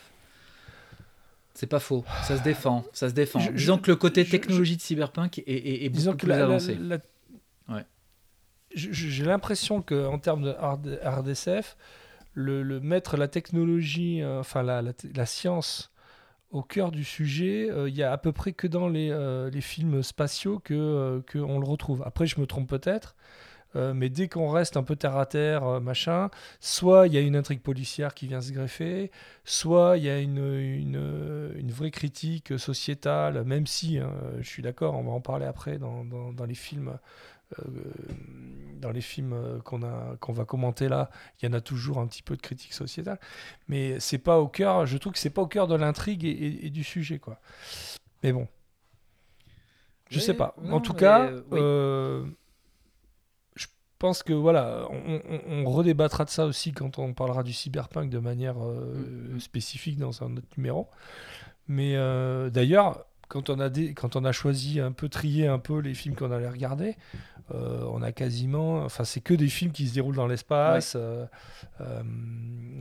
C'est pas faux. Ça se défend. Ça se défend. Je- Disons je- que le côté je- technologie de cyberpunk est, est- est Disons beaucoup que plus la- avancé. la- Ouais. J'ai l'impression qu'en termes de hard, hard SF, le, le mettre la technologie, euh, enfin la, la, la science au cœur du sujet, euh, il y a à peu près que dans les, euh, films spatiaux que, euh, que on le retrouve. Après, je me trompe peut-être. euh, mais dès qu'on reste un peu terre à terre, euh, machin, soit il y a une intrigue policière qui vient se greffer, soit il y a une, une, vraie critique sociétale, même si, hein, je suis d'accord, on va en parler après dans, dans, dans les films, euh, dans les films euh, qu'on qu'on va commenter là, il y en a toujours un petit peu de critique sociétale, mais c'est pas au cœur, je trouve que c'est pas au cœur de l'intrigue et, et- et du sujet quoi. Mais bon, je Oui, sais pas. non, en tout mais, cas, euh, oui. euh, je pense que voilà, on, on- on redébattra de ça aussi quand on parlera du cyberpunk de manière euh, Mm. spécifique dans un autre numéro. Mais euh, d'ailleurs, quand on a des, quand on a choisi un peu trier un peu les films qu'on allait regarder, euh, on a quasiment, enfin c'est que des films qui se déroulent dans l'espace, euh, euh,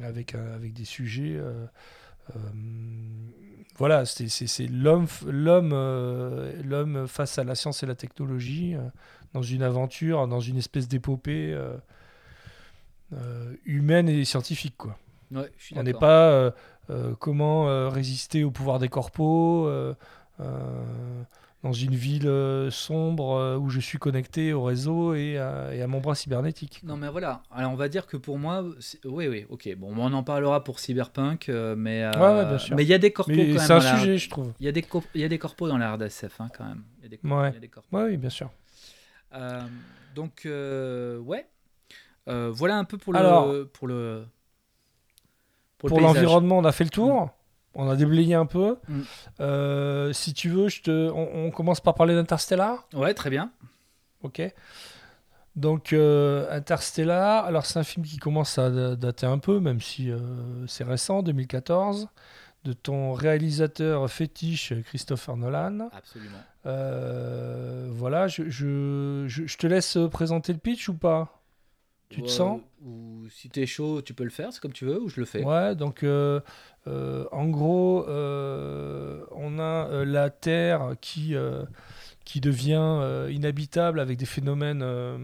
avec avec des sujets. voilà, c'est l'homme, f- l'homme, l'homme face à la science et la technologie dans une aventure, dans une espèce d'épopée humaine et scientifique, quoi. Ouais, je suis On n'est pas comment résister au pouvoir des corpos dans une ville euh, sombre euh, où je suis connecté au réseau et à, et à mon bras cybernétique. Non mais voilà, alors on va dire que pour moi, oui oui, ok, bon, on en parlera pour Cyberpunk, euh, mais euh, Ouais, mais il y a des corpos Mais quand même. c'est un la- sujet, je trouve. Il y a des co- il y a des corpos dans la hard SF hein, quand même. Il y a des, co- Ouais. il y a des corpos. Ouais, oui, bien sûr. Euh, donc euh, ouais, Euh, voilà un peu pour le Alors, pour le pour, le l'environnement, on a fait le tour. On a déblayé un peu. Mm. Euh, si tu veux, je te... on, on commence par parler d'Interstellar. Ouais, très bien. Ok. Donc, euh, Interstellar, alors c'est un film qui commence à da- dater un peu, même si euh, c'est récent, 2014, de ton réalisateur fétiche Christopher Nolan. Absolument. Euh, voilà, je, je, je- je te laisse présenter le pitch ou pas? Tu te sens? Ou si t'es chaud, tu peux le faire, c'est comme tu veux, ou je le fais. Ouais, donc en gros, euh, on a euh, la Terre qui, euh, devient euh, inhabitable avec des phénomènes, euh,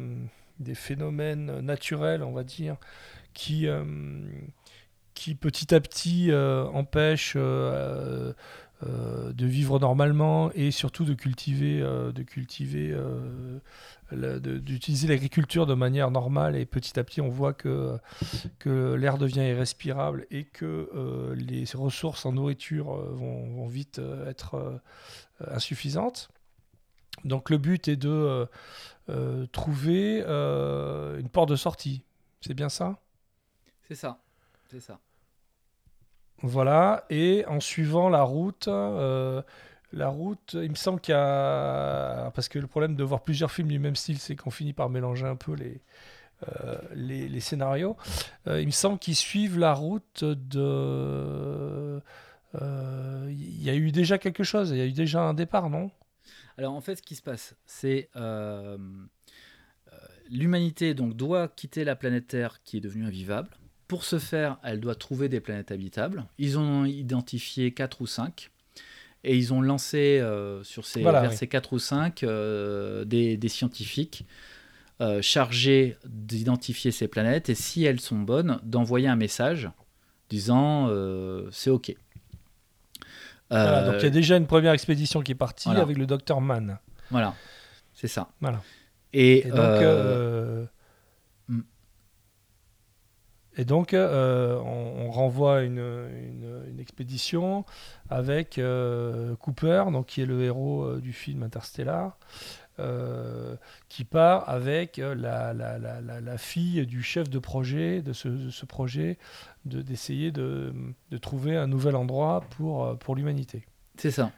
des phénomènes naturels, on va dire, qui, euh, petit à petit euh, empêchent euh, euh, de vivre normalement et surtout de cultiver, euh, de cultiver euh, d'utiliser l'agriculture de manière normale et petit à petit on voit que, que l'air devient irrespirable et que euh, les ressources en nourriture euh, vont, vite euh, être euh, insuffisantes. Donc le but est de euh, euh, trouver euh, une porte de sortie. C'est bien ça? C'est ça. C'est ça. Voilà, et en suivant la route, euh, la route, il me semble qu'il y a... Parce que le problème de voir plusieurs films du même style, c'est qu'on finit par mélanger un peu les, euh, scénarios. Euh, il me semble qu'ils suivent la route de... Il y a eu déjà quelque chose, il y a eu déjà un départ, non? Alors en fait, ce qui se passe, c'est l'humanité donc doit quitter la planète Terre qui est devenue invivable. Pour ce faire, elle doit trouver des planètes habitables. Ils ont identifié 4 ou 5 et ils ont lancé euh, sur ces, Voilà, vers oui. ces 4 ou 5 euh, des, des scientifiques euh, chargés d'identifier ces planètes et si elles sont bonnes, d'envoyer un message disant c'est OK. Voilà, Donc il y a déjà une première expédition qui est partie voilà. avec le docteur Mann. Voilà, c'est ça. Voilà. Et, Et donc. Et donc euh, on, on renvoie une, une- une expédition avec euh, Cooper, donc, qui est le héros euh, du film Interstellar, qui part avec la, la- la- fille du chef de projet, de ce, de ce projet, de- d'essayer de, de trouver un nouvel endroit pour, pour l'humanité. c'est ça.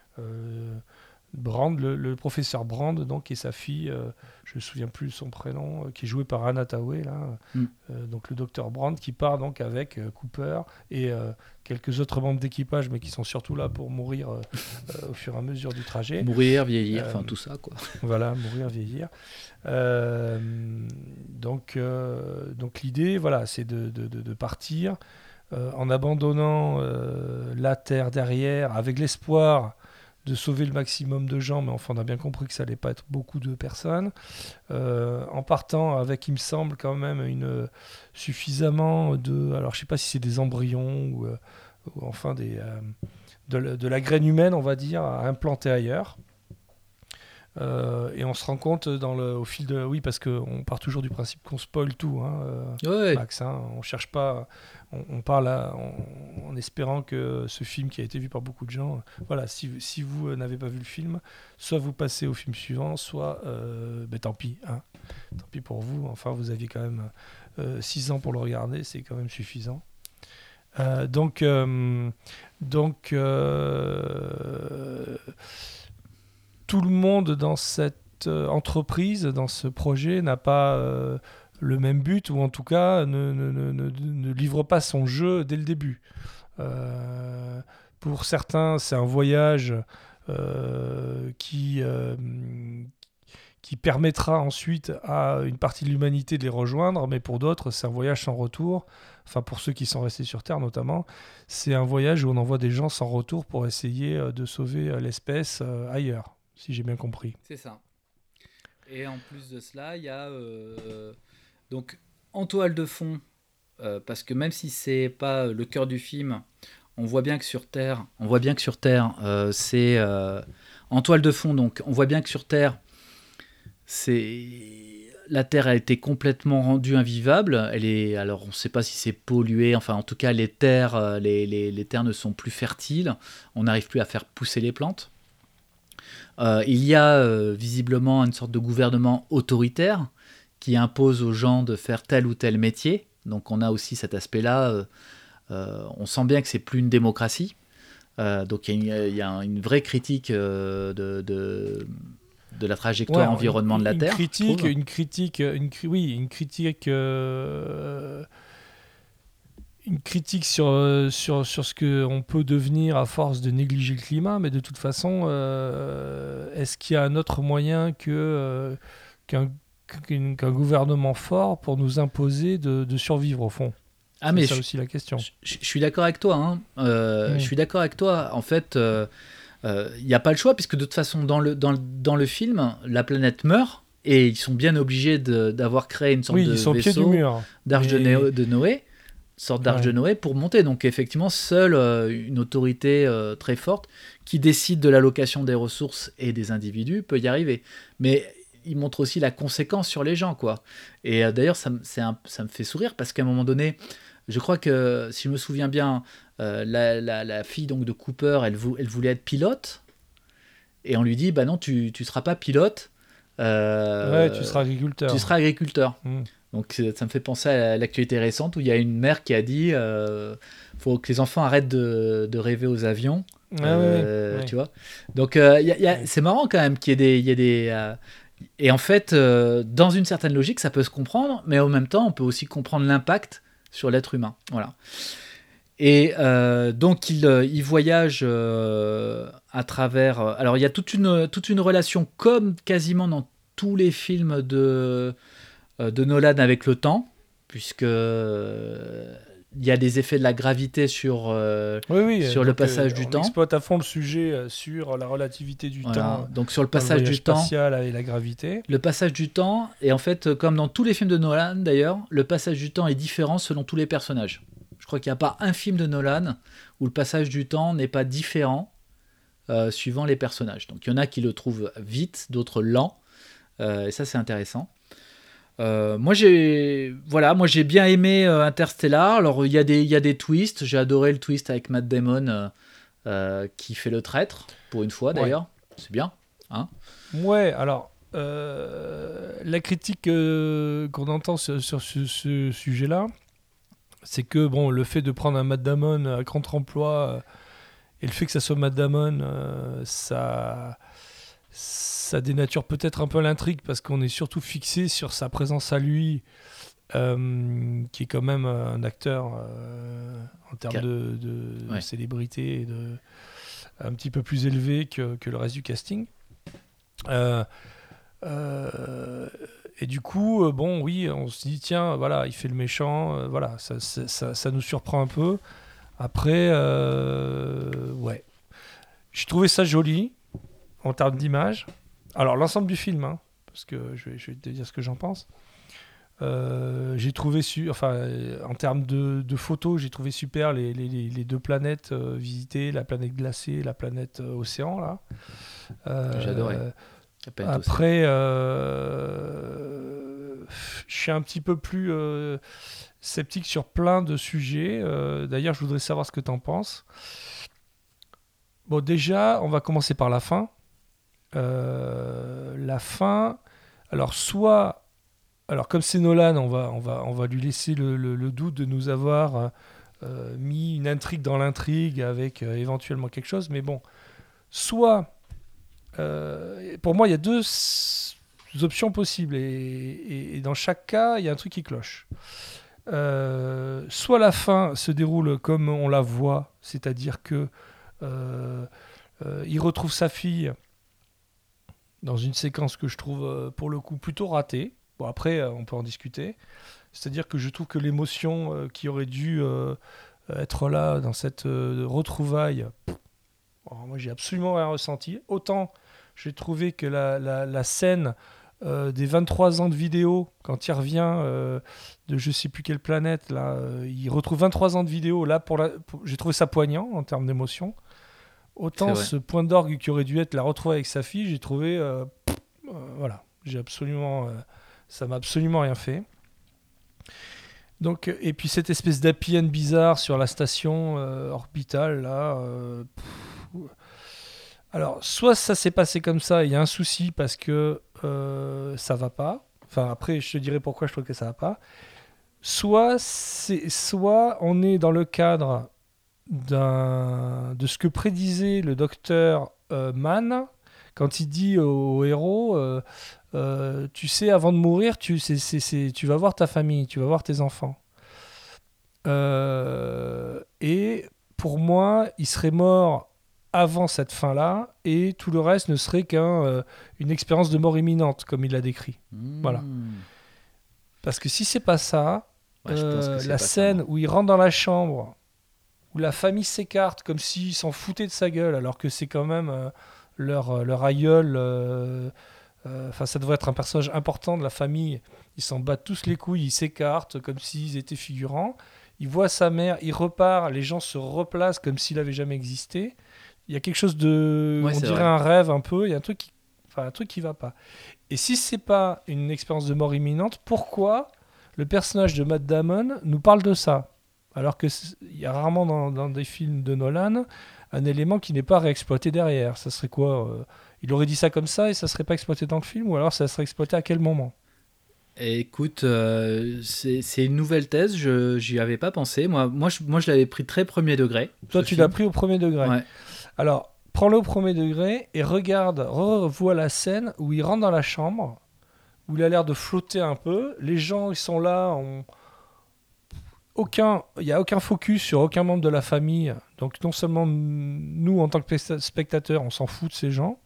Brand, le, le professeur Brand, donc, et sa fille, euh, je me souviens plus son prénom, euh, qui est joué par Anna Tawai, là, Mm. euh, donc le docteur Brand, qui part donc avec Cooper et quelques autres membres d'équipage, mais qui sont surtout là pour mourir au fur et à mesure du trajet. Mourir, vieillir, enfin tout ça quoi. Voilà, mourir, vieillir. Donc, donc l'idée, voilà, c'est de, de- de- de partir en abandonnant la terre derrière, avec l'espoir de sauver le maximum de gens, mais enfin on a bien compris que ça allait pas être beaucoup de personnes, Euh, en partant avec, il me semble quand même suffisamment de, alors je sais pas si c'est des embryons ou, euh, enfin des euh, de, de la graine humaine, on va dire, à implanter ailleurs. Euh, et on se rend compte dans le, au fil de. Oui, parce qu'on part toujours du principe qu'on spoil tout, hein, euh, Ouais, Max. hein. on cherche pas. On, on parle à- en, en espérant que ce film qui a été vu par beaucoup de gens. Voilà, si, si vous euh, n'avez pas vu le film, soit vous passez au film suivant, soit. euh, ben, tant pis. hein. Tant pis pour vous. Enfin, vous aviez quand même 6 ans pour le regarder, c'est quand même suffisant. Donc, donc tout le monde dans cette euh, entreprise, dans ce projet, n'a pas euh, le même but, ou en tout cas ne, livre pas son jeu dès le début. Euh, pour certains, c'est un voyage qui, permettra ensuite à une partie de l'humanité de les rejoindre, mais pour d'autres, c'est un voyage sans retour. Enfin, pour ceux qui sont restés sur Terre notamment, c'est un voyage où on envoie des gens sans retour pour essayer de sauver l'espèce ailleurs, si j'ai bien compris. C'est ça. Et en plus de cela, il y a euh, donc en toile de fond, euh, parce que même si c'est pas le cœur du film, on voit bien que sur Terre, on voit bien que sur Terre, euh, c'est euh, en toile de fond. Donc, on voit bien que sur Terre, c'est la Terre a été complètement rendue invivable. Elle alors on ne sait pas si c'est pollué. Enfin, en tout cas, euh, les terres ne sont plus fertiles. On n'arrive plus à faire pousser les plantes. Euh, il y a euh, visiblement une sorte de gouvernement autoritaire qui impose aux gens de faire tel ou tel métier. Donc on a aussi cet aspect-là. euh, on sent bien que c'est plus une démocratie. Donc il y, a une- il y a une vraie critique de, de, de la trajectoire Ouais, environnement une- de la une Terre. Critique, une critique, une oui, une critique, euh, une critique sur, euh, sur, sur ce qu'on peut devenir à force de négliger le climat, mais de toute façon, euh, est-ce qu'il y a un autre moyen que euh, qu'un qu'un- qu'un gouvernement fort pour nous imposer de, de survivre au fond? Ah C'est mais ça je, aussi la question. je- je suis d'accord avec toi. hein. Euh. Je suis d'accord avec toi. En fait, il n'y a pas le choix puisque de toute façon, dans le, dans le, dans le film, la planète meurt et ils sont bien obligés de- d'avoir créé une sorte Oui, de ils sont au pied du vaisseau mur. d'arche de Noé, sorte d'arche Ouais. de Noé pour monter. Donc effectivement, seule euh, une autorité euh, très forte qui décide de l'allocation des ressources et des individus peut y arriver. Mais il montre aussi la conséquence sur les gens, quoi. Et euh, d'ailleurs, ça, un- ça me fait sourire parce qu'à un moment donné, je crois que, si je me souviens bien, la, la- la fille donc de Cooper, elle, vou- elle voulait être pilote. Et on lui dit, bah non, tu ne seras pas pilote. ouais, tu seras agriculteur. tu seras agriculteur. Mm. Donc euh, ça me fait penser à l'actualité récente où il y a une mère qui a dit euh, faut que les enfants arrêtent de, de rêver aux avions. Ah ouais, Euh, ouais. Tu vois Donc euh, a- a- c'est marrant quand même qu'il y ait des. il Y ait des et en fait, dans une certaine logique, ça peut se comprendre, mais en même temps, on peut aussi comprendre l'impact sur l'être humain. Voilà. Et euh, donc, il, il voyage euh, à travers. Alors, il y a toute une, toute une relation, comme quasiment dans tous les films de, de Nolan avec le temps, puisque euh, il y a des effets de la gravité sur. euh, Oui, oui, sur le donc, euh, passage du on temps. exploite à fond le sujet euh, sur la relativité du voilà. temps. Donc, sur le passage du temps. et la gravité. Le passage du temps, et en fait, euh, comme dans tous les films de Nolan d'ailleurs, le passage du temps est différent selon tous les personnages. Je crois qu'il n'y a pas un film de Nolan où le passage du temps n'est pas différent euh, suivant les personnages. Donc il y en a qui le trouvent vite, d'autres lent, euh, et ça c'est intéressant. Euh, moi j'ai voilà, moi j'ai bien aimé euh, Interstellar. Alors il y a des il y a des twists. J'ai adoré le twist avec Matt Damon euh, qui fait le traître pour une fois Ouais. d'ailleurs. C'est bien. Ouais, alors, la critique qu'on entend sur, sur ce, ce sujet-là, c'est que bon, le fait de prendre un Matt Damon à contre-emploi euh, et le fait que ça soit Matt Damon, ça, ça dénature peut-être un peu l'intrigue parce qu'on est surtout fixé sur sa présence à lui, euh, qui est quand même un acteur euh, en termes de, de- de Ouais. célébrité et de un petit peu plus élevé que, que le reste du casting. Euh, euh, et du coup, euh, bon, oui, on se dit, tiens, voilà, il fait le méchant, euh, voilà, ça, ça, ça- ça nous surprend un peu. Après, euh, ouais. J'ai trouvé ça joli en termes d'image. Alors, l'ensemble du film, hein, parce que je vais, je vais te dire ce que j'en pense. Euh, j'ai trouvé, su enfin, euh, en termes de, de photos, j'ai trouvé super les, les- les- les deux planètes euh, visitées, la planète glacée, la planète euh, océan, là. Aussi. après, je suis un petit peu plus sceptique sur plein de sujets. D'ailleurs, je voudrais savoir ce que tu en penses. Bon, déjà, on va commencer par la fin. Euh, la fin, alors soit, alors comme c'est Nolan, on va, on va, on va lui laisser le, doute de nous avoir euh, mis une intrigue dans l'intrigue avec euh, éventuellement quelque chose, mais bon, soit pour moi, il y a deux options possibles et, et- dans chaque cas, il y a un truc qui cloche. Soit la fin se déroule comme on la voit, c'est-à-dire que il retrouve sa fille dans une séquence que je trouve euh, pour le coup plutôt ratée. Bon après, euh, on peut en discuter. C'est-à-dire que je trouve que l'émotion euh, qui aurait dû être là dans cette retrouvaille, bon, moi j'ai absolument rien ressenti. Autant j'ai trouvé que la, scène des 23 ans de vidéo, quand il revient de je sais plus quelle planète, là, il retrouve 23 ans de vidéo, là, pour- j'ai trouvé ça poignant en termes d'émotion. Autant ce point d'orgue qui aurait dû être la retrouver avec sa fille, j'ai trouvé. euh, pff, euh, voilà, j'ai absolument. euh, ça m'a absolument rien fait. Donc, et puis cette espèce end bizarre sur la station orbitale, là. pff, alors, soit ça s'est passé comme ça, il y a un souci parce que ça va pas. Enfin, après, je te dirai pourquoi je trouve que ça va pas. Soit, soit on est dans le cadre de ce que prédisait le docteur euh, Mann quand il dit au, héros euh, euh, Tu sais, avant de mourir, tu, tu vas voir ta famille, tu vas voir tes enfants. Et pour moi, il serait mort avant cette fin-là, et tout le reste ne serait qu'une expérience de mort imminente, comme il l'a décrit. Voilà. Mmh. Parce que si c'est pas ça, Ouais, euh, la ça, scène où il rentre dans la chambre, où la famille s'écarte comme s'il s'en foutait de sa gueule, alors que c'est quand même euh, leur, euh, leur aïeul. euh, Enfin, ça devrait être un personnage important de la famille. Ils s'en battent tous les couilles, ils s'écartent comme s'ils étaient figurants. Il voit sa mère, il repart, les gens se replacent comme s'il avait jamais existé. Il y a quelque chose de, Ouais, on dirait vrai. un rêve un peu. Il y a un truc qui, enfin, un truc qui va pas. Et si c'est pas une expérience de mort imminente, pourquoi le personnage de Matt Damon nous parle de ça? Alors que c'est- il y a rarement dans, dans des films de Nolan un élément qui n'est pas réexploité derrière. Ça serait quoi euh, Il aurait dit ça comme ça et ça serait pas exploité dans le film ou alors ça serait exploité à quel moment? Écoute, euh, c'est une nouvelle thèse, je j'y avais pas pensé. Moi, moi, je, moi, je l'avais pris très premier degré. Toi, tu l'as pris au premier degré. Ouais. Alors, prends-le au premier degré et regarde, revois la scène où il rentre dans la chambre, où il a l'air de flotter un peu. Les gens, ils sont là, on... aucun, il n'y a aucun focus sur aucun membre de la famille. Donc, non seulement nous, en tant que specta- spectateurs, on s'en fout de ces gens,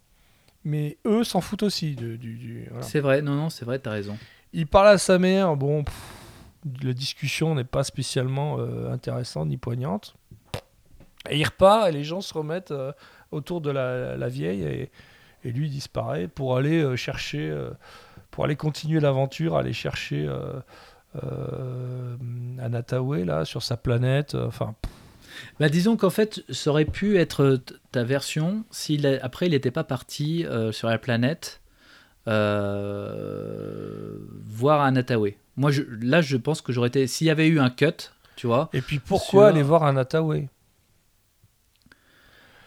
mais eux s'en foutent aussi. du, du- voilà. C'est vrai, non, non, c'est vrai, t'as raison. Il parle à sa mère, bon, pff, la discussion n'est pas spécialement euh, intéressante ni poignante. Et il repart et les gens se remettent euh, autour de la, la vieille et, et lui disparaît pour aller euh, chercher, pour aller continuer l'aventure, aller chercher euh, Anatawe là sur sa planète. euh, Enfin, Bah, disons qu'en fait, ça aurait pu être ta version si après il n'était pas parti euh, sur la planète euh, voir Anatawe. Moi, je, là, je pense que j'aurais été. S'il y avait eu un cut, tu vois. et puis pourquoi Sur- aller voir Anatawe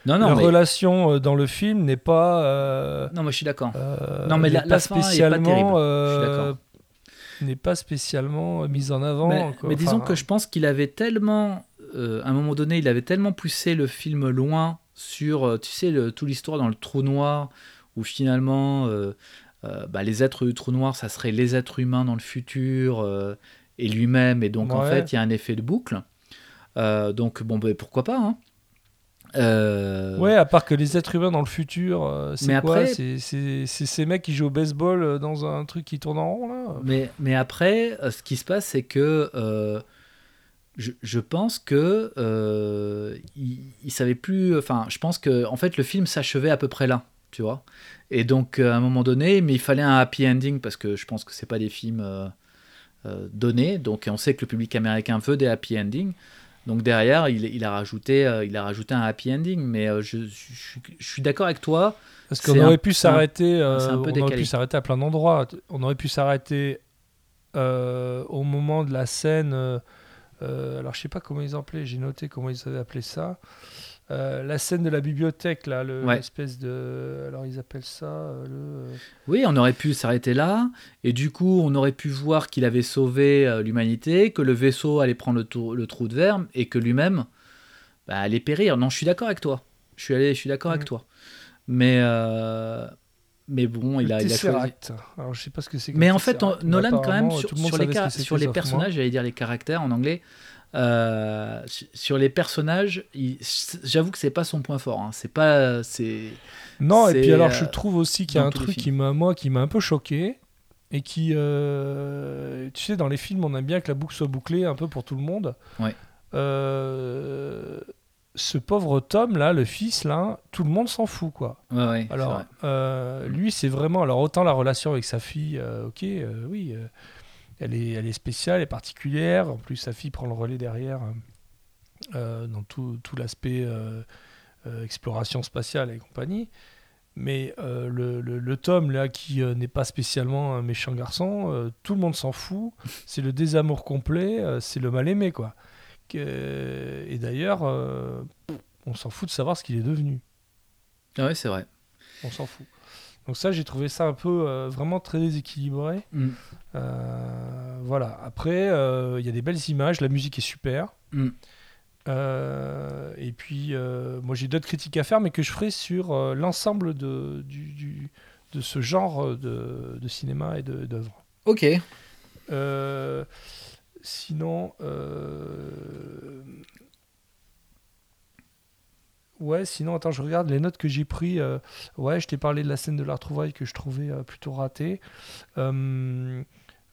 Non, non, La mais, relation euh, dans le film n'est pas. euh, non, moi, je suis d'accord. Euh, Non, mais la- la fin est pas terrible. Je suis. N'est pas spécialement mise en avant. Mais, quoi. mais disons Enfin, que je pense qu'il avait tellement, euh, à un moment donné, il avait tellement poussé le film loin sur, euh, tu sais, le, toute l'histoire dans le trou noir, où finalement, euh, euh, bah, les êtres du trou noir, ça serait les êtres humains dans le futur euh, et lui-même, et donc en fait, il y a un effet de boucle. Euh, donc bon, bah, pourquoi pas. Hein. Euh, Ouais, à part que les êtres humains dans le futur, euh, c'est quoi après- C'est ces mecs qui jouent au baseball euh, dans un truc qui tourne en rond là Mais, mais après, ce qui se passe, c'est que euh, je, je pense que il, il savait plus. Enfin, je pense que en fait, le film s'achevait à peu près là, tu vois. Et donc, à un moment donné, mais il fallait un happy ending parce que je pense que c'est pas des films donnés. Donc, on sait que le public américain veut des happy endings. Donc derrière, il, il a rajouté, euh, il a rajouté un happy ending. Mais euh, je, je, je- je suis d'accord avec toi. Parce qu'on un- aurait pu s'arrêter. euh, on aurait pu s'arrêter à plein d'endroits. On aurait pu s'arrêter au moment de la scène. alors je sais pas comment ils appelaient. J'ai noté comment ils avaient appelé ça. Euh, la scène de la bibliothèque là, le- Ouais. l'espèce de. Alors ils appellent ça euh, le. Oui, on aurait pu s'arrêter là, et du coup, on aurait pu voir qu'il avait sauvé euh, l'humanité, que le vaisseau allait prendre le, trou- le trou de verre, et que lui-même bah, allait périr. Non, je suis d'accord avec toi. Je suis, allé, je suis d'accord avec Mm. toi. Mais, euh, mais bon, il a, il a choisi. Alors je sais pas ce que c'est. Mais en fait, on-. Nolan, quand même, sur, sur les, sur les personnages, j'allais dire les caractères en anglais, euh, su- sur les personnages, j'avoue que c'est pas son point fort. hein. C'est pas. c'est Non, et puis alors euh, je trouve aussi qu'il y a un truc qui m'a moi qui m'a un peu choqué et qui euh, tu sais dans les films on aime bien que la boucle soit bouclée un peu pour tout le monde. Ouais. Euh, ce pauvre Tom là, le fils là, tout le monde s'en fout quoi. Ouais, ouais, Alors vrai. euh, lui c'est vraiment alors autant la relation avec sa fille, euh, ok, euh, oui, euh, elle est elle est spéciale et particulière. En plus sa fille prend le relais derrière euh, euh, dans tout, tout l'aspect euh, exploration spatiale et compagnie. Mais euh, le, le, le Tom, là, qui euh, n'est pas spécialement un méchant garçon, euh, tout le monde s'en fout. C'est le désamour complet, c'est le mal-aimé, quoi. Que- Et d'ailleurs, on s'en fout de savoir ce qu'il est devenu. Ah ouais, c'est vrai. On s'en fout. Donc ça, j'ai trouvé ça un peu euh, vraiment très déséquilibré. Mm. Euh, voilà. Après, euh, il y a des belles images, la musique est super. Mm. Et puis, moi, j'ai d'autres critiques à faire, mais que je ferai sur l'ensemble de, du, du- de ce genre de, de cinéma et d'œuvres. Ok. Sinon, ouais, sinon, attends, je regarde les notes que j'ai pris. euh, ouais, je t'ai parlé de la scène de la retrouvaille que je trouvais euh, plutôt ratée. Euh,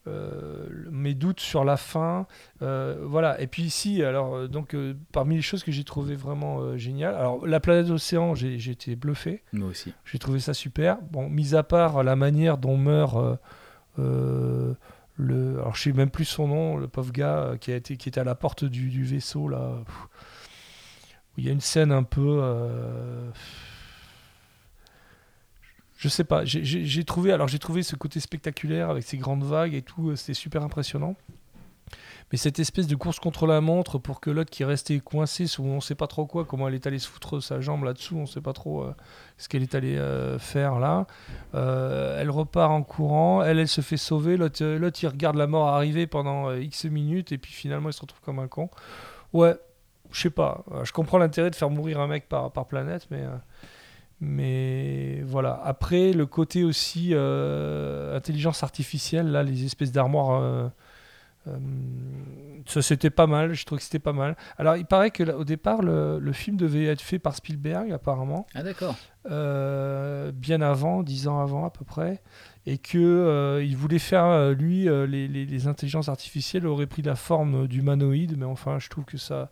euh, mes doutes sur la fin, voilà. Et puis ici, alors donc parmi les choses que j'ai trouvé vraiment géniales, alors la planète océan, j'ai été bluffé. Moi aussi. J'ai trouvé ça super. Bon, mis à part la manière dont meurt le. Alors, je sais même plus son nom, le pauvre gars qui, a été, qui était à la porte du, du vaisseau, là. Pff. Il y a une scène un peu. euh, je sais pas. J'ai- trouvé, alors j'ai trouvé ce côté spectaculaire avec ces grandes vagues et tout, euh, c'était super impressionnant. Mais cette espèce de course contre la montre pour que l'autre qui est resté coincé sous on sait pas trop quoi, comment elle est allée se foutre sa jambe là-dessous, on sait pas trop euh, ce qu'elle est allée euh, faire là. Elle repart en courant, elle, elle se fait sauver, l'autre, il regarde la mort arriver pendant X minutes et puis finalement il se retrouve comme un con. Ouais, je sais pas. Euh, Je comprends l'intérêt de faire mourir un mec par, par planète, mais. euh, mais voilà. Après, le côté aussi euh, intelligence artificielle, là, les espèces d'armoires, euh, euh, ça c'était pas mal. Je trouve que c'était pas mal. Alors, il paraît que là, au départ, le, le film devait être fait par Spielberg, apparemment, Ah d'accord. bien avant, dix ans avant à peu près, et que il voulait faire lui les, les- les intelligences artificielles auraient pris la forme d'humanoïdes, mais enfin, je trouve que ça.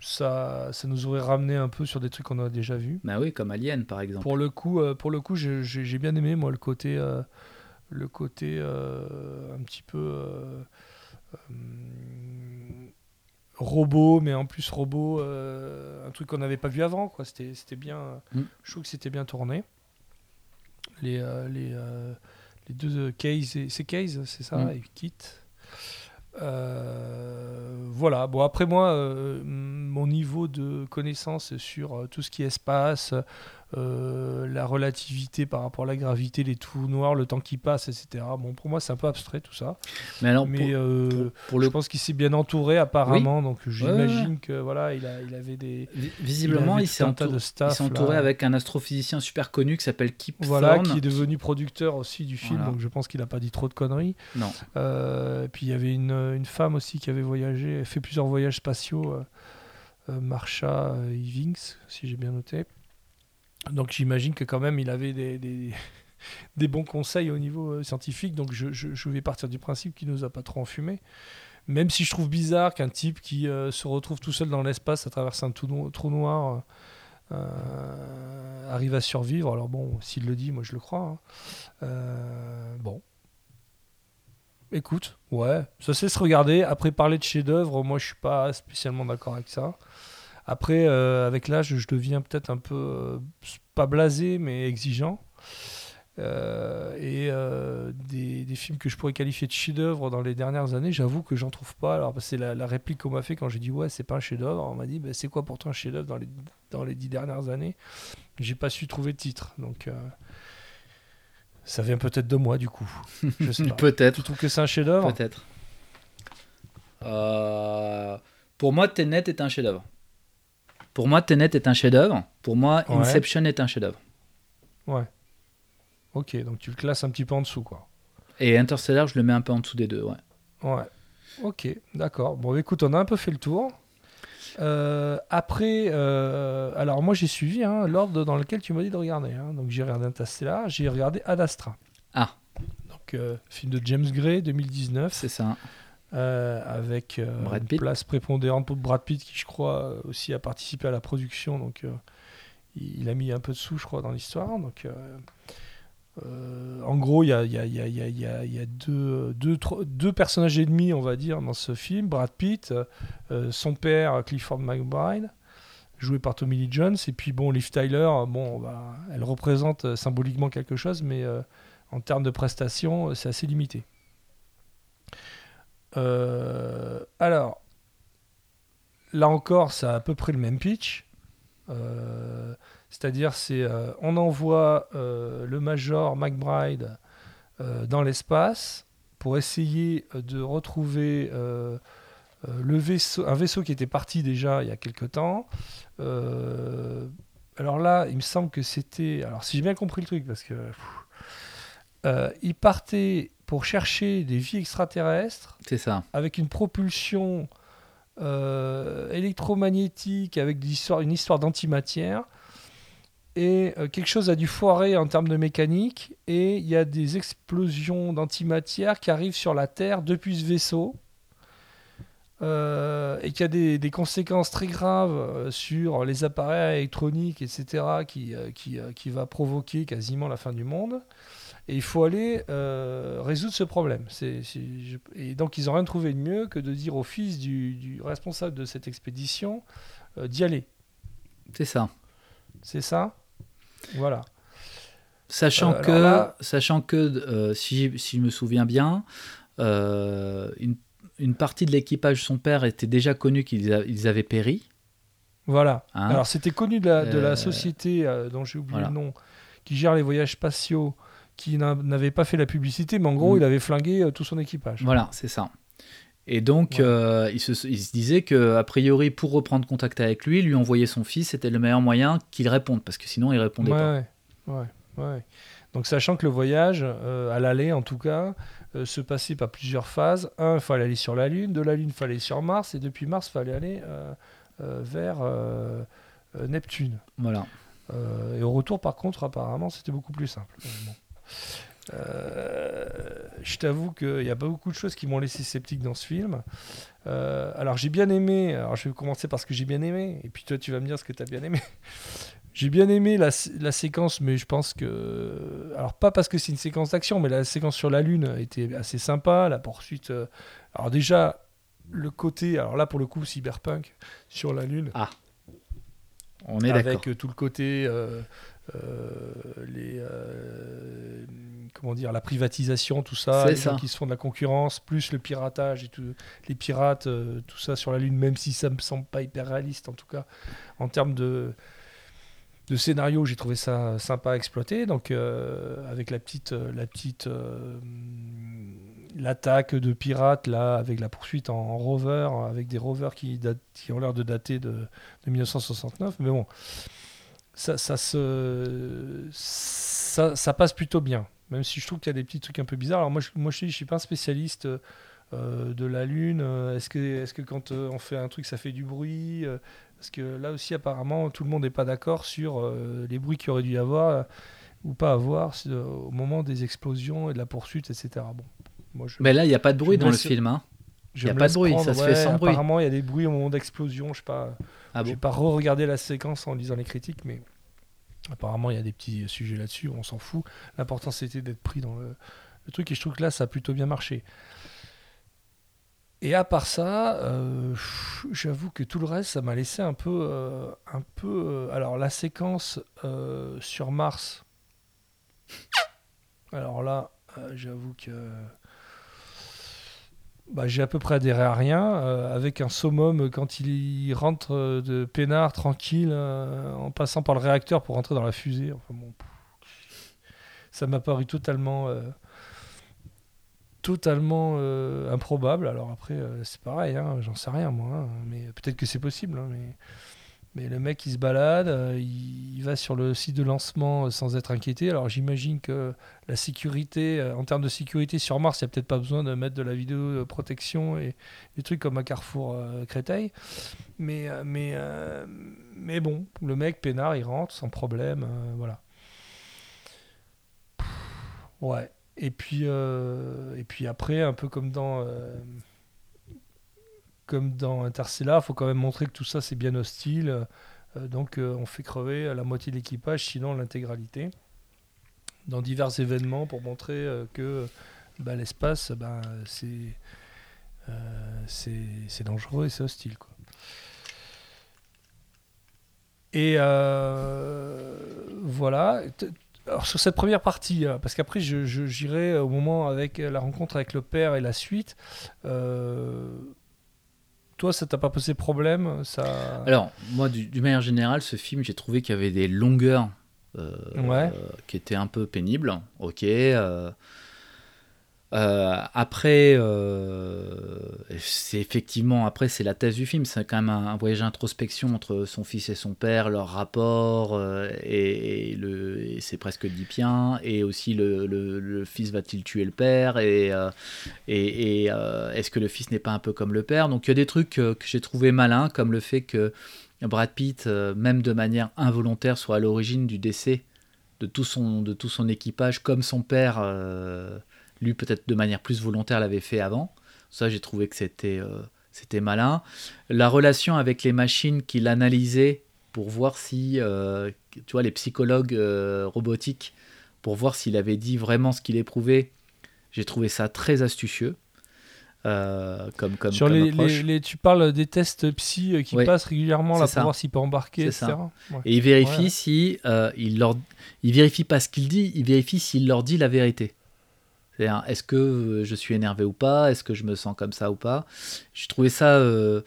Ça, ça nous aurait ramené un peu sur des trucs qu'on a déjà vus. Bah oui, comme Alien par exemple. Pour le coup, euh, pour le coup, j'ai bien aimé moi le côté, euh, le côté euh, un petit peu robot, mais en plus robot, un truc qu'on n'avait pas vu avant. Quoi. C'était, c'était bien. Mm. Je trouve que c'était bien tourné. Les, les, les deux Case, et- c'est Case, c'est ça, Mm. et Kit. Euh, voilà. Bon, après moi, euh, mon niveau de connaissance sur euh, tout ce qui est espace, la relativité par rapport à la gravité, les trous noirs, le temps qui passe, etc. Bon, pour moi, c'est un peu abstrait tout ça. Mais alors Mais pour, euh, pour- pour je le pense qu'il s'est bien entouré apparemment, donc j'imagine que voilà, il, a, il avait des vi- visiblement il, s'est entouré, là. avec un astrophysicien super connu qui s'appelle Kip voilà, Thorne. qui est devenu producteur aussi du film, Voilà. donc je pense qu'il n'a pas dit trop de conneries. Non. Euh, et puis il y avait une, une femme aussi qui avait voyagé, fait plusieurs voyages spatiaux, euh, euh, Marsha euh, Ivings, si j'ai bien noté. Donc j'imagine que quand même il avait des, des, bons conseils au niveau euh, scientifique, donc je, je- je vais partir du principe qu'il nous a pas trop enfumé. Même si je trouve bizarre qu'un type qui euh, se retrouve tout seul dans l'espace à travers un trou, no- trou noir euh, arrive à survivre. Alors bon, s'il le dit, moi je le crois. hein. Bon. Écoute, ouais, ça sait se regarder. Après, parler de chef-d'œuvre, moi je suis pas spécialement d'accord avec ça. Après, euh, avec l'âge, je deviens peut-être un peu, euh, pas blasé, mais exigeant. Euh, et euh, des, des films que je pourrais qualifier de chef-d'œuvre dans les dernières années, j'avoue que j'en trouve pas. Alors, c'est la, la réplique qu'on m'a fait quand j'ai dit ouais, c'est pas un chef-d'œuvre. On m'a dit bah, c'est quoi pourtant un chef-d'œuvre dans les, dans les dix dernières années? J'ai pas su trouver de titre. Donc, euh, ça vient peut-être de moi du coup. Je sais pas. Peut-être. Tu trouves que c'est un chef-d'œuvre? Peut-être. Pour moi, Tenet est un chef-d'œuvre. Pour moi, Tenet est un chef-d'œuvre. Pour moi, Ouais. Inception est un chef-d'œuvre. Ouais. Ok, donc tu le classes un petit peu en dessous, quoi. Et Interstellar, je le mets un peu en dessous des deux. Ouais. Ouais. Ok, d'accord. Bon, écoute, on a un peu fait le tour. Euh, après, euh, alors moi j'ai suivi hein, l'ordre dans lequel tu m'as dit de regarder. hein. Donc j'ai regardé Interstellar, j'ai regardé Ad Astra. Ah. Donc euh, film de James Gray 2019 C'est ça. Euh, avec euh, Brad une place prépondérante pour Brad Pitt qui je crois euh, aussi a participé à la production. Donc euh, il, il a mis un peu de sous je crois dans l'histoire. Donc en gros, il y a, il y a- il y a- il y a- il y a- il y a deux, deux, trois- deux personnages ennemis, on va dire, dans ce film. Brad Pitt, son père, Clifford McBride, joué par Tommy Lee Jones. Et puis, bon, Liv Tyler, bon, elle représente symboliquement quelque chose, mais en termes de prestations, c'est assez limité. Euh, alors, là encore, c'est à peu près le même pitch. Euh, C'est-à-dire, c'est euh, on envoie le Major McBride dans l'espace pour essayer de retrouver le vaisseau, un vaisseau qui était parti déjà il y a quelque temps. Alors là, il me semble que c'était. Alors, si j'ai bien compris le truc, parce que. il partait pour chercher des vies extraterrestres C'est ça. avec une propulsion euh, électromagnétique, avec des histoires- une histoire d'antimatière. Et euh, quelque chose a dû foirer en termes de mécanique. Et il y a des explosions d'antimatière qui arrivent sur la Terre depuis ce vaisseau. Euh, et qui a des, des conséquences très graves sur les appareils électroniques, etc., qui, qui, qui va provoquer quasiment la fin du monde. Et il faut aller euh, résoudre ce problème. Je- Et donc, ils n'ont rien trouvé de mieux que de dire au fils du, du responsable de cette expédition euh, d'y aller. C'est ça. C'est ça Voilà. Sachant Euh, que, là- sachant que si, si je me souviens bien, une, une partie de l'équipage de son père était déjà connu qu'ils ils avaient péri. Voilà. Hein Alors c'était connu de la, de la société dont j'ai oublié voilà. le nom, qui gère les voyages spatiaux, qui n'a- n'avait pas fait la publicité, mais en gros Mm. il avait flingué euh, tout son équipage. Voilà, c'est ça. Et donc, Ouais. euh, il, se, il se disait que a priori, pour reprendre contact avec lui, lui envoyer son fils, c'était le meilleur moyen qu'il réponde, parce que sinon, il répondait pas. Ouais. Donc sachant que le voyage, euh, à l'aller en tout cas, euh, se passait par plusieurs phases. Un, il fallait aller sur la Lune, de la Lune, il fallait aller sur Mars, et depuis Mars, il fallait aller vers Neptune. Voilà. Et au retour, par contre, apparemment, c'était beaucoup plus simple. Bon. Euh, je t'avoue qu'il n'y a pas beaucoup de choses qui m'ont laissé sceptique dans ce film. Euh, alors, j'ai bien aimé. Alors, je vais commencer par ce que j'ai bien aimé. Et puis, toi, tu vas me dire ce que tu as bien aimé. j'ai bien aimé la, sé- la séquence, mais je pense que. Alors, pas parce que c'est une séquence d'action, mais la séquence sur la Lune était assez sympa. La poursuite. euh, Alors, déjà, le côté. Alors là, pour le coup, cyberpunk sur la Lune On est d'accord. avec tout le côté euh, les euh, comment dire la privatisation tout ça gens qui se font de la concurrence plus le piratage et tout les pirates euh, tout ça sur la lune même si ça me semble pas hyper réaliste en tout cas en termes de de scénario j'ai trouvé ça sympa à exploiter. Donc euh, avec la petite euh, la petite euh, l'attaque de pirates là avec la poursuite en, en rover avec des rovers qui, datent- qui ont l'air de dater de, de 1969 mais bon ça, ça se ça, ça passe plutôt bien même si je trouve qu'il y a des petits trucs un peu bizarres alors moi je, moi je, suis- je suis pas un spécialiste euh, de la lune Euh, est-ce que est-ce que quand euh, on fait un truc ça fait du bruit parce que là aussi apparemment tout le monde n'est pas d'accord sur euh, les bruits qu'il aurait dû y avoir ou pas avoir au moment des explosions et de la poursuite etc bon moi je, Mais là, il n'y a pas de bruit dans le film. Hein. je y a me pas de bruit, ça se fait sans bruit. apparemment il y a des bruits au moment d'explosion je sais pas Ah je bon vais pas re-regarder la séquence en lisant les critiques, mais apparemment il y a des petits sujets là-dessus, on s'en fout. L'important c'était d'être pris dans le, le truc et je trouve que là ça a plutôt bien marché. Et à part ça, euh, j'avoue que tout le reste ça m'a laissé un peu, euh, un peu. euh, alors la séquence sur Mars. Alors là, j'avoue que bah, j'ai à peu près adhéré à rien, euh, avec un summum quand il rentre euh, de peinard tranquille, euh, en passant par le réacteur pour rentrer dans la fusée. Enfin bon, ça m'a paru totalement, totalement improbable. Alors après, c'est pareil, hein, j'en sais rien moi, hein, mais peut-être que c'est possible. hein, mais, mais le mec il se balade, euh, il, va sur le site de lancement euh, sans être inquiété. Alors j'imagine que la sécurité, euh, en termes de sécurité sur Mars, il n'y a peut-être pas besoin de mettre de la vidéo protection et des trucs comme à Carrefour Créteil. Mais, mais, mais bon, le mec, peinard, il rentre sans problème. voilà. Ouais. Et puis, et puis après, un peu comme dans, comme dans Interstellar, il faut quand même montrer que tout ça, c'est bien hostile. Euh, donc, euh, on fait crever la moitié de l'équipage, sinon l'intégralité dans divers événements pour montrer euh, que bah, l'espace, bah, c'est c'est dangereux et c'est hostile. Quoi. Et voilà. Alors, sur cette première partie, euh, parce qu'après j'irai au moment avec la rencontre avec le père et la suite. Toi, ça t'a pas posé problème ça... Alors, moi, du- d'une manière générale, ce film, j'ai trouvé qu'il y avait des longueurs euh, Ouais. euh, qui étaient un peu pénibles. Ok. euh, euh, après, euh, c'est effectivement, après, c'est la thèse du film. C'est quand même un, voyage d'introspection entre son fils et son père, leur rapport, euh, et, le, c'est presque oedipien. Et aussi, le, le- fils va-t-il tuer le père Et, et, est-ce que le fils n'est pas un peu comme le père? Donc, il y a des trucs que j'ai trouvé malins, comme le fait que Brad Pitt, même de manière involontaire, soit à l'origine du décès de tout son, de tout son équipage, comme son père, lui peut-être de manière plus volontaire, l'avait fait avant. Ça, j'ai trouvé que c'était euh, c'était malin. La relation avec les machines qu'il analysait pour voir si, euh, tu vois, les psychologues euh, robotiques, pour voir s'il avait dit vraiment ce qu'il éprouvait, j'ai trouvé ça très astucieux. euh, comme, comme, Sur comme les, approche. les- les- tu parles des tests psy qui Ouais. passent régulièrement là pour ça. voir s'il peut embarquer, etc. Ouais. Et il vérifie Ouais. si il leur, il vérifie pas ce qu'il dit, il vérifie s'il leur dit la vérité. Est-ce que euh, je suis énervé ou pas? Est-ce que je me sens comme ça ou pas? Je trouvais ça euh,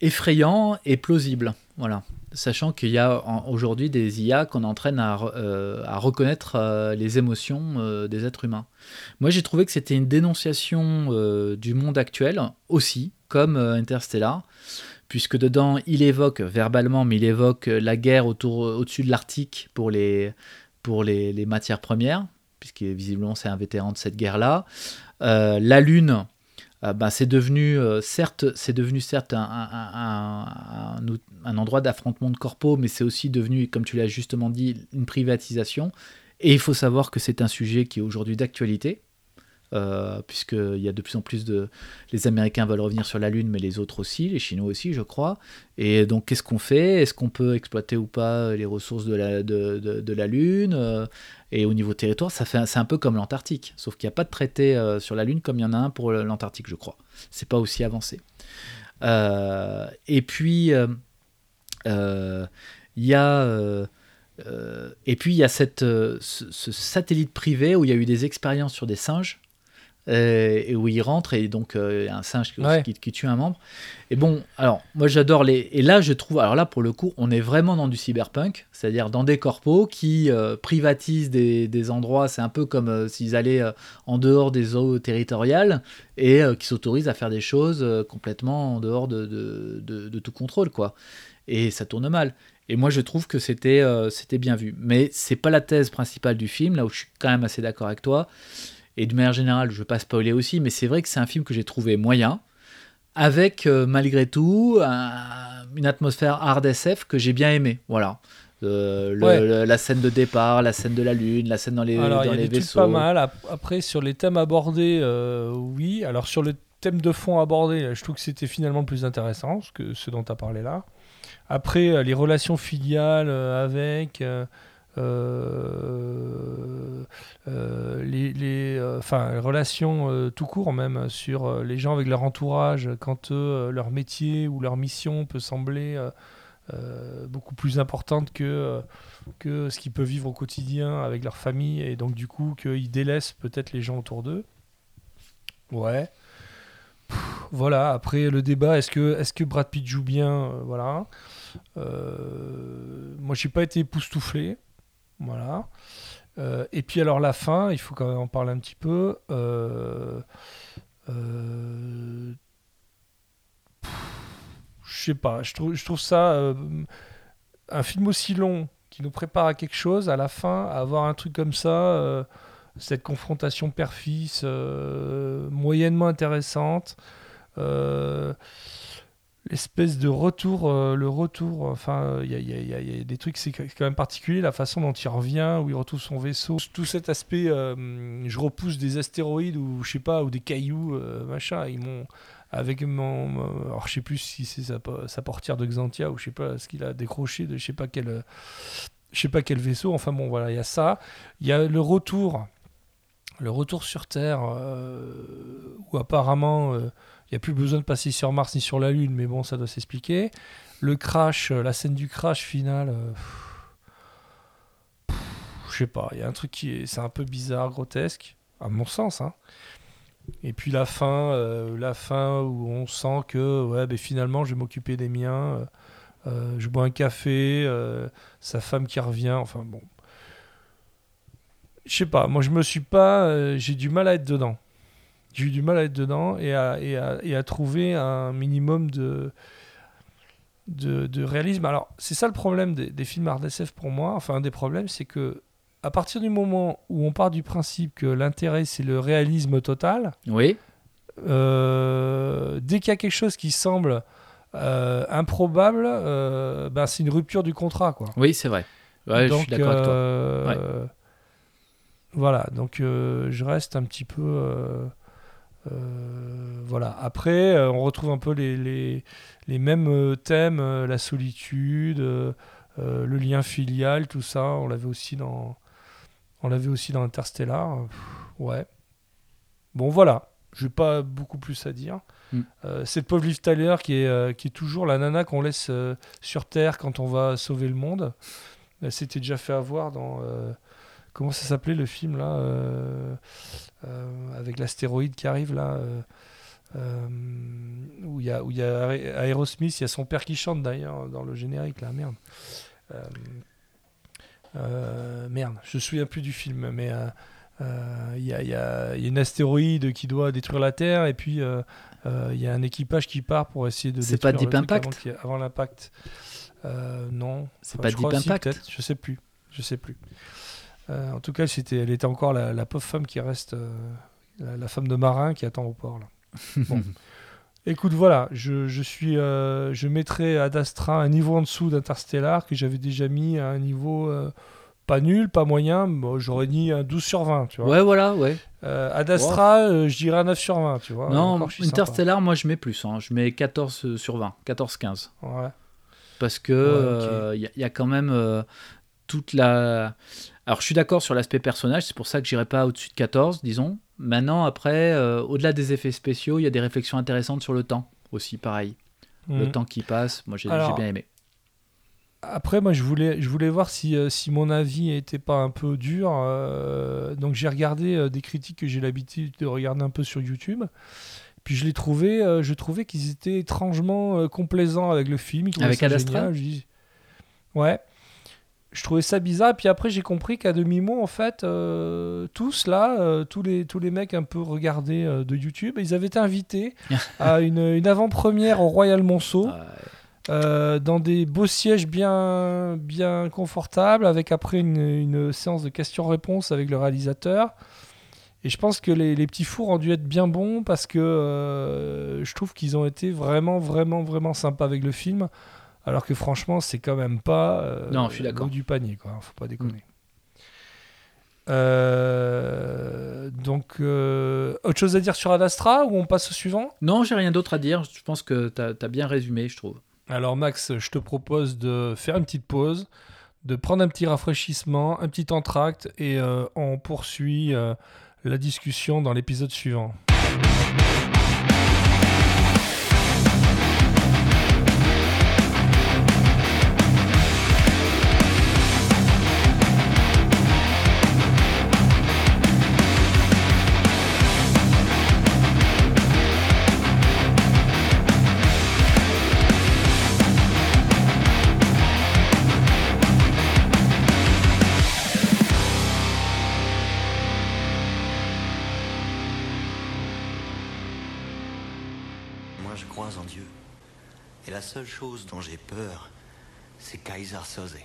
effrayant et plausible. Voilà. Sachant qu'il y a aujourd'hui des IA qu'on entraîne à, euh, reconnaître les émotions des êtres humains. Moi, j'ai trouvé que c'était une dénonciation du monde actuel aussi, comme Interstellar, puisque dedans, il évoque verbalement, mais il évoque la guerre autour, au-dessus de l'Arctique pour les, pour les matières premières, puisque visiblement c'est un vétéran de cette guerre-là. Euh, la Lune, ben, c'est devenu, certes, c'est devenu un, endroit d'affrontement de corpos, mais c'est aussi devenu, comme tu l'as justement dit, une privatisation. Et il faut savoir que c'est un sujet qui est aujourd'hui d'actualité, puisqu'il y a de plus en plus de... Les Américains veulent revenir sur la Lune, mais les autres aussi, les Chinois aussi, je crois. Et donc, qu'est-ce qu'on fait? Est-ce qu'on peut exploiter ou pas les ressources de la, de, de- la Lune? Euh, Et au niveau territoire, ça fait, c'est un peu comme l'Antarctique, sauf qu'il n'y a pas de traité euh, sur la Lune comme il y en a un pour l'Antarctique, je crois. C'est pas aussi avancé. Euh, et puis, euh, euh, il y a... euh, euh, et puis il y a cette, euh, ce, satellite privé où il y a eu des expériences sur des singes euh, et où il rentre et donc euh, il y a un singe qui, Ouais. qui- qui tue un membre. Et bon, alors moi j'adore les. Et là je trouve, alors là pour le coup, on est vraiment dans du cyberpunk, c'est-à-dire dans des corpos qui euh, privatisent des, des endroits. C'est un peu comme euh, s'ils allaient euh, en dehors des eaux territoriales et euh, qui s'autorisent à faire des choses euh, complètement en dehors de, de, de- de tout contrôle, quoi. Et ça tourne mal. Et moi, je trouve que c'était euh, c'était bien vu. Mais c'est pas la thèse principale du film, là où je suis quand même assez d'accord avec toi. Et de manière générale, je ne veux pas spoiler aussi, mais c'est vrai que c'est un film que j'ai trouvé moyen, avec euh, malgré tout un- une atmosphère hard SF que j'ai bien aimé. Voilà. Euh, le- Ouais. le- la scène de départ, la scène de la lune, la scène dans les, Alors, il dans y a les des trucs vaisseaux. pas mal. Ap- Après, sur les thèmes abordés, euh, oui. Alors, sur le thème de fond abordé, je trouve que c'était finalement plus intéressant que ce dont tu as parlé là. Après, les relations filiales avec. Euh, euh, euh, les, relations tout court même sur les gens avec leur entourage quand leur métier ou leur mission peut sembler beaucoup plus importante que, que ce qu'ils peuvent vivre au quotidien avec leur famille et donc du coup qu'ils délaissent peut-être les gens autour d'eux. Ouais. Voilà, après le débat, est-ce que, est que Brad Pitt joue bien? Voilà. Moi, j'ai pas été époustouflé. Voilà. Euh, et puis alors la fin, il faut quand même en parler un petit peu. Euh, euh, je sais pas, je trouve, ça euh, un film aussi long qui nous prépare à quelque chose, à la fin, à avoir un truc comme ça, euh, cette confrontation père-fils moyennement intéressante. L'espèce de retour, euh, le retour, enfin, il y, y y a- des trucs, c'est quand même particulier, la façon dont il revient, où il retrouve son vaisseau, tout cet aspect, euh, je repousse des astéroïdes ou je sais pas, ou des cailloux, euh, machin, ils m'ont, avec mon, alors je sais plus si c'est sa, sa portière de Xantia ou je sais pas ce qu'il a décroché de je sais pas quel, euh, je sais pas quel vaisseau, enfin bon voilà, il y a ça, il y a le retour, le retour sur Terre, euh, où apparemment euh, n'y a plus besoin de passer sur Mars ni sur la Lune, mais bon, ça doit s'expliquer. Le crash, euh, la scène du crash final, euh, je sais pas, il y a un truc qui est, c'est un peu bizarre, grotesque, à mon sens. Hein. Et puis la fin, euh, la fin où on sent que ouais, ben finalement, je vais m'occuper des miens. je bois un café, sa femme qui revient, enfin bon. Je sais pas, moi je me suis pas. j'ai du mal à être dedans. J'ai eu du mal à être dedans et à, et à, et à trouver un minimum de, de, de réalisme. Alors, c'est ça le problème des, des films hard SF pour moi. Enfin, un des problèmes, c'est que à partir du moment où on part du principe que l'intérêt, c'est le réalisme total, Oui, euh, dès qu'il y a quelque chose qui semble euh, improbable, euh, ben, c'est une rupture du contrat. Quoi. oui, c'est vrai. Ouais, je Donc, suis d'accord avec toi. Voilà, donc je reste un petit peu. Euh, voilà. Après, euh, on retrouve un peu les, les, les mêmes euh, thèmes, la solitude, le lien filial, tout ça. On l'avait aussi dans, on l'avait aussi dans Interstellar. Pff, ouais. Bon, voilà. Je n'ai pas beaucoup plus à dire. Mm. Euh, cette pauvre Liv Tyler qui est, euh, qui est toujours la nana qu'on laisse euh, sur Terre quand on va sauver le monde. Elle s'était déjà fait avoir dans. Comment ça s'appelait le film là euh, euh, Avec l'astéroïde qui arrive là. euh, où il y a, où il y a Aerosmith, il y a son père qui chante d'ailleurs dans le générique là, merde. Merde, je me souviens plus du film, mais il y, a, y a- y a une astéroïde qui doit détruire la Terre et puis il y a un équipage qui part pour essayer de C'est pas Deep Impact avant, l'impact. Non, C'est Enfin, pas je Deep crois Impact je sais plus, je sais plus. Euh, en tout cas, c'était, elle était encore la, la pauvre femme qui reste, euh, la, la femme de marin qui attend au port là. Bon. Écoute, voilà, je, je suis, euh, je mettrai Ad Astra un niveau en dessous d'Interstellar que j'avais déjà mis à un niveau euh, pas nul, pas moyen, bon, j'aurais mis un 12 sur 20, tu vois. Ouais, voilà, ouais. Euh, Ad Astra, je dirais un 9 sur 20, tu vois. non, Encore. Interstellar, moi je mets plus. hein. Je mets 14 sur 20, 14-15. Ouais. Parce que Ouais, il y, a- il y a quand même toute la. Alors je suis d'accord sur l'aspect personnage, c'est pour ça que j'irai pas au-dessus de 14, disons. Maintenant, après, euh, au-delà des effets spéciaux, il y a des réflexions intéressantes sur le temps aussi, pareil. Le Mhm. temps qui passe, moi j'ai bien aimé. Après, moi, je voulais, je voulais voir si, euh, si mon avis était pas un peu dur. euh, donc, j'ai regardé euh, des critiques que j'ai l'habitude de regarder un peu sur YouTube. Puis, je les trouvais, euh, je trouvais qu'ils étaient étrangement complaisants avec le film. Ils Avec ça Ad Astra génial. Je dis- Ouais. Je trouvais ça bizarre. Puis après, j'ai compris qu'à demi-mot, en fait, euh, tous là, euh, tous, les, tous les mecs un peu regardés euh, de YouTube, ils avaient été invités à une, une avant-première au Royal Monceau. Dans des beaux sièges bien, bien confortables, avec après une, une séance de questions-réponses avec le réalisateur. Et je pense que les, les petits fours ont dû être bien bons parce que je trouve qu'ils ont été vraiment, vraiment, vraiment sympas avec le film. Alors que franchement, c'est quand même pas euh, Non, je suis le haut du panier, quoi. Faut pas déconner. Euh, donc, euh, autre chose à dire sur Ad Astra ou on passe au suivant? Non, j'ai rien d'autre à dire. Je pense que tu as, bien résumé, je trouve. Alors Max, je te propose de faire une petite pause, de prendre un petit rafraîchissement, un petit entracte et euh, on poursuit la discussion dans l'épisode suivant. Seule chose dont j'ai peur, c'est Kaiser Soze.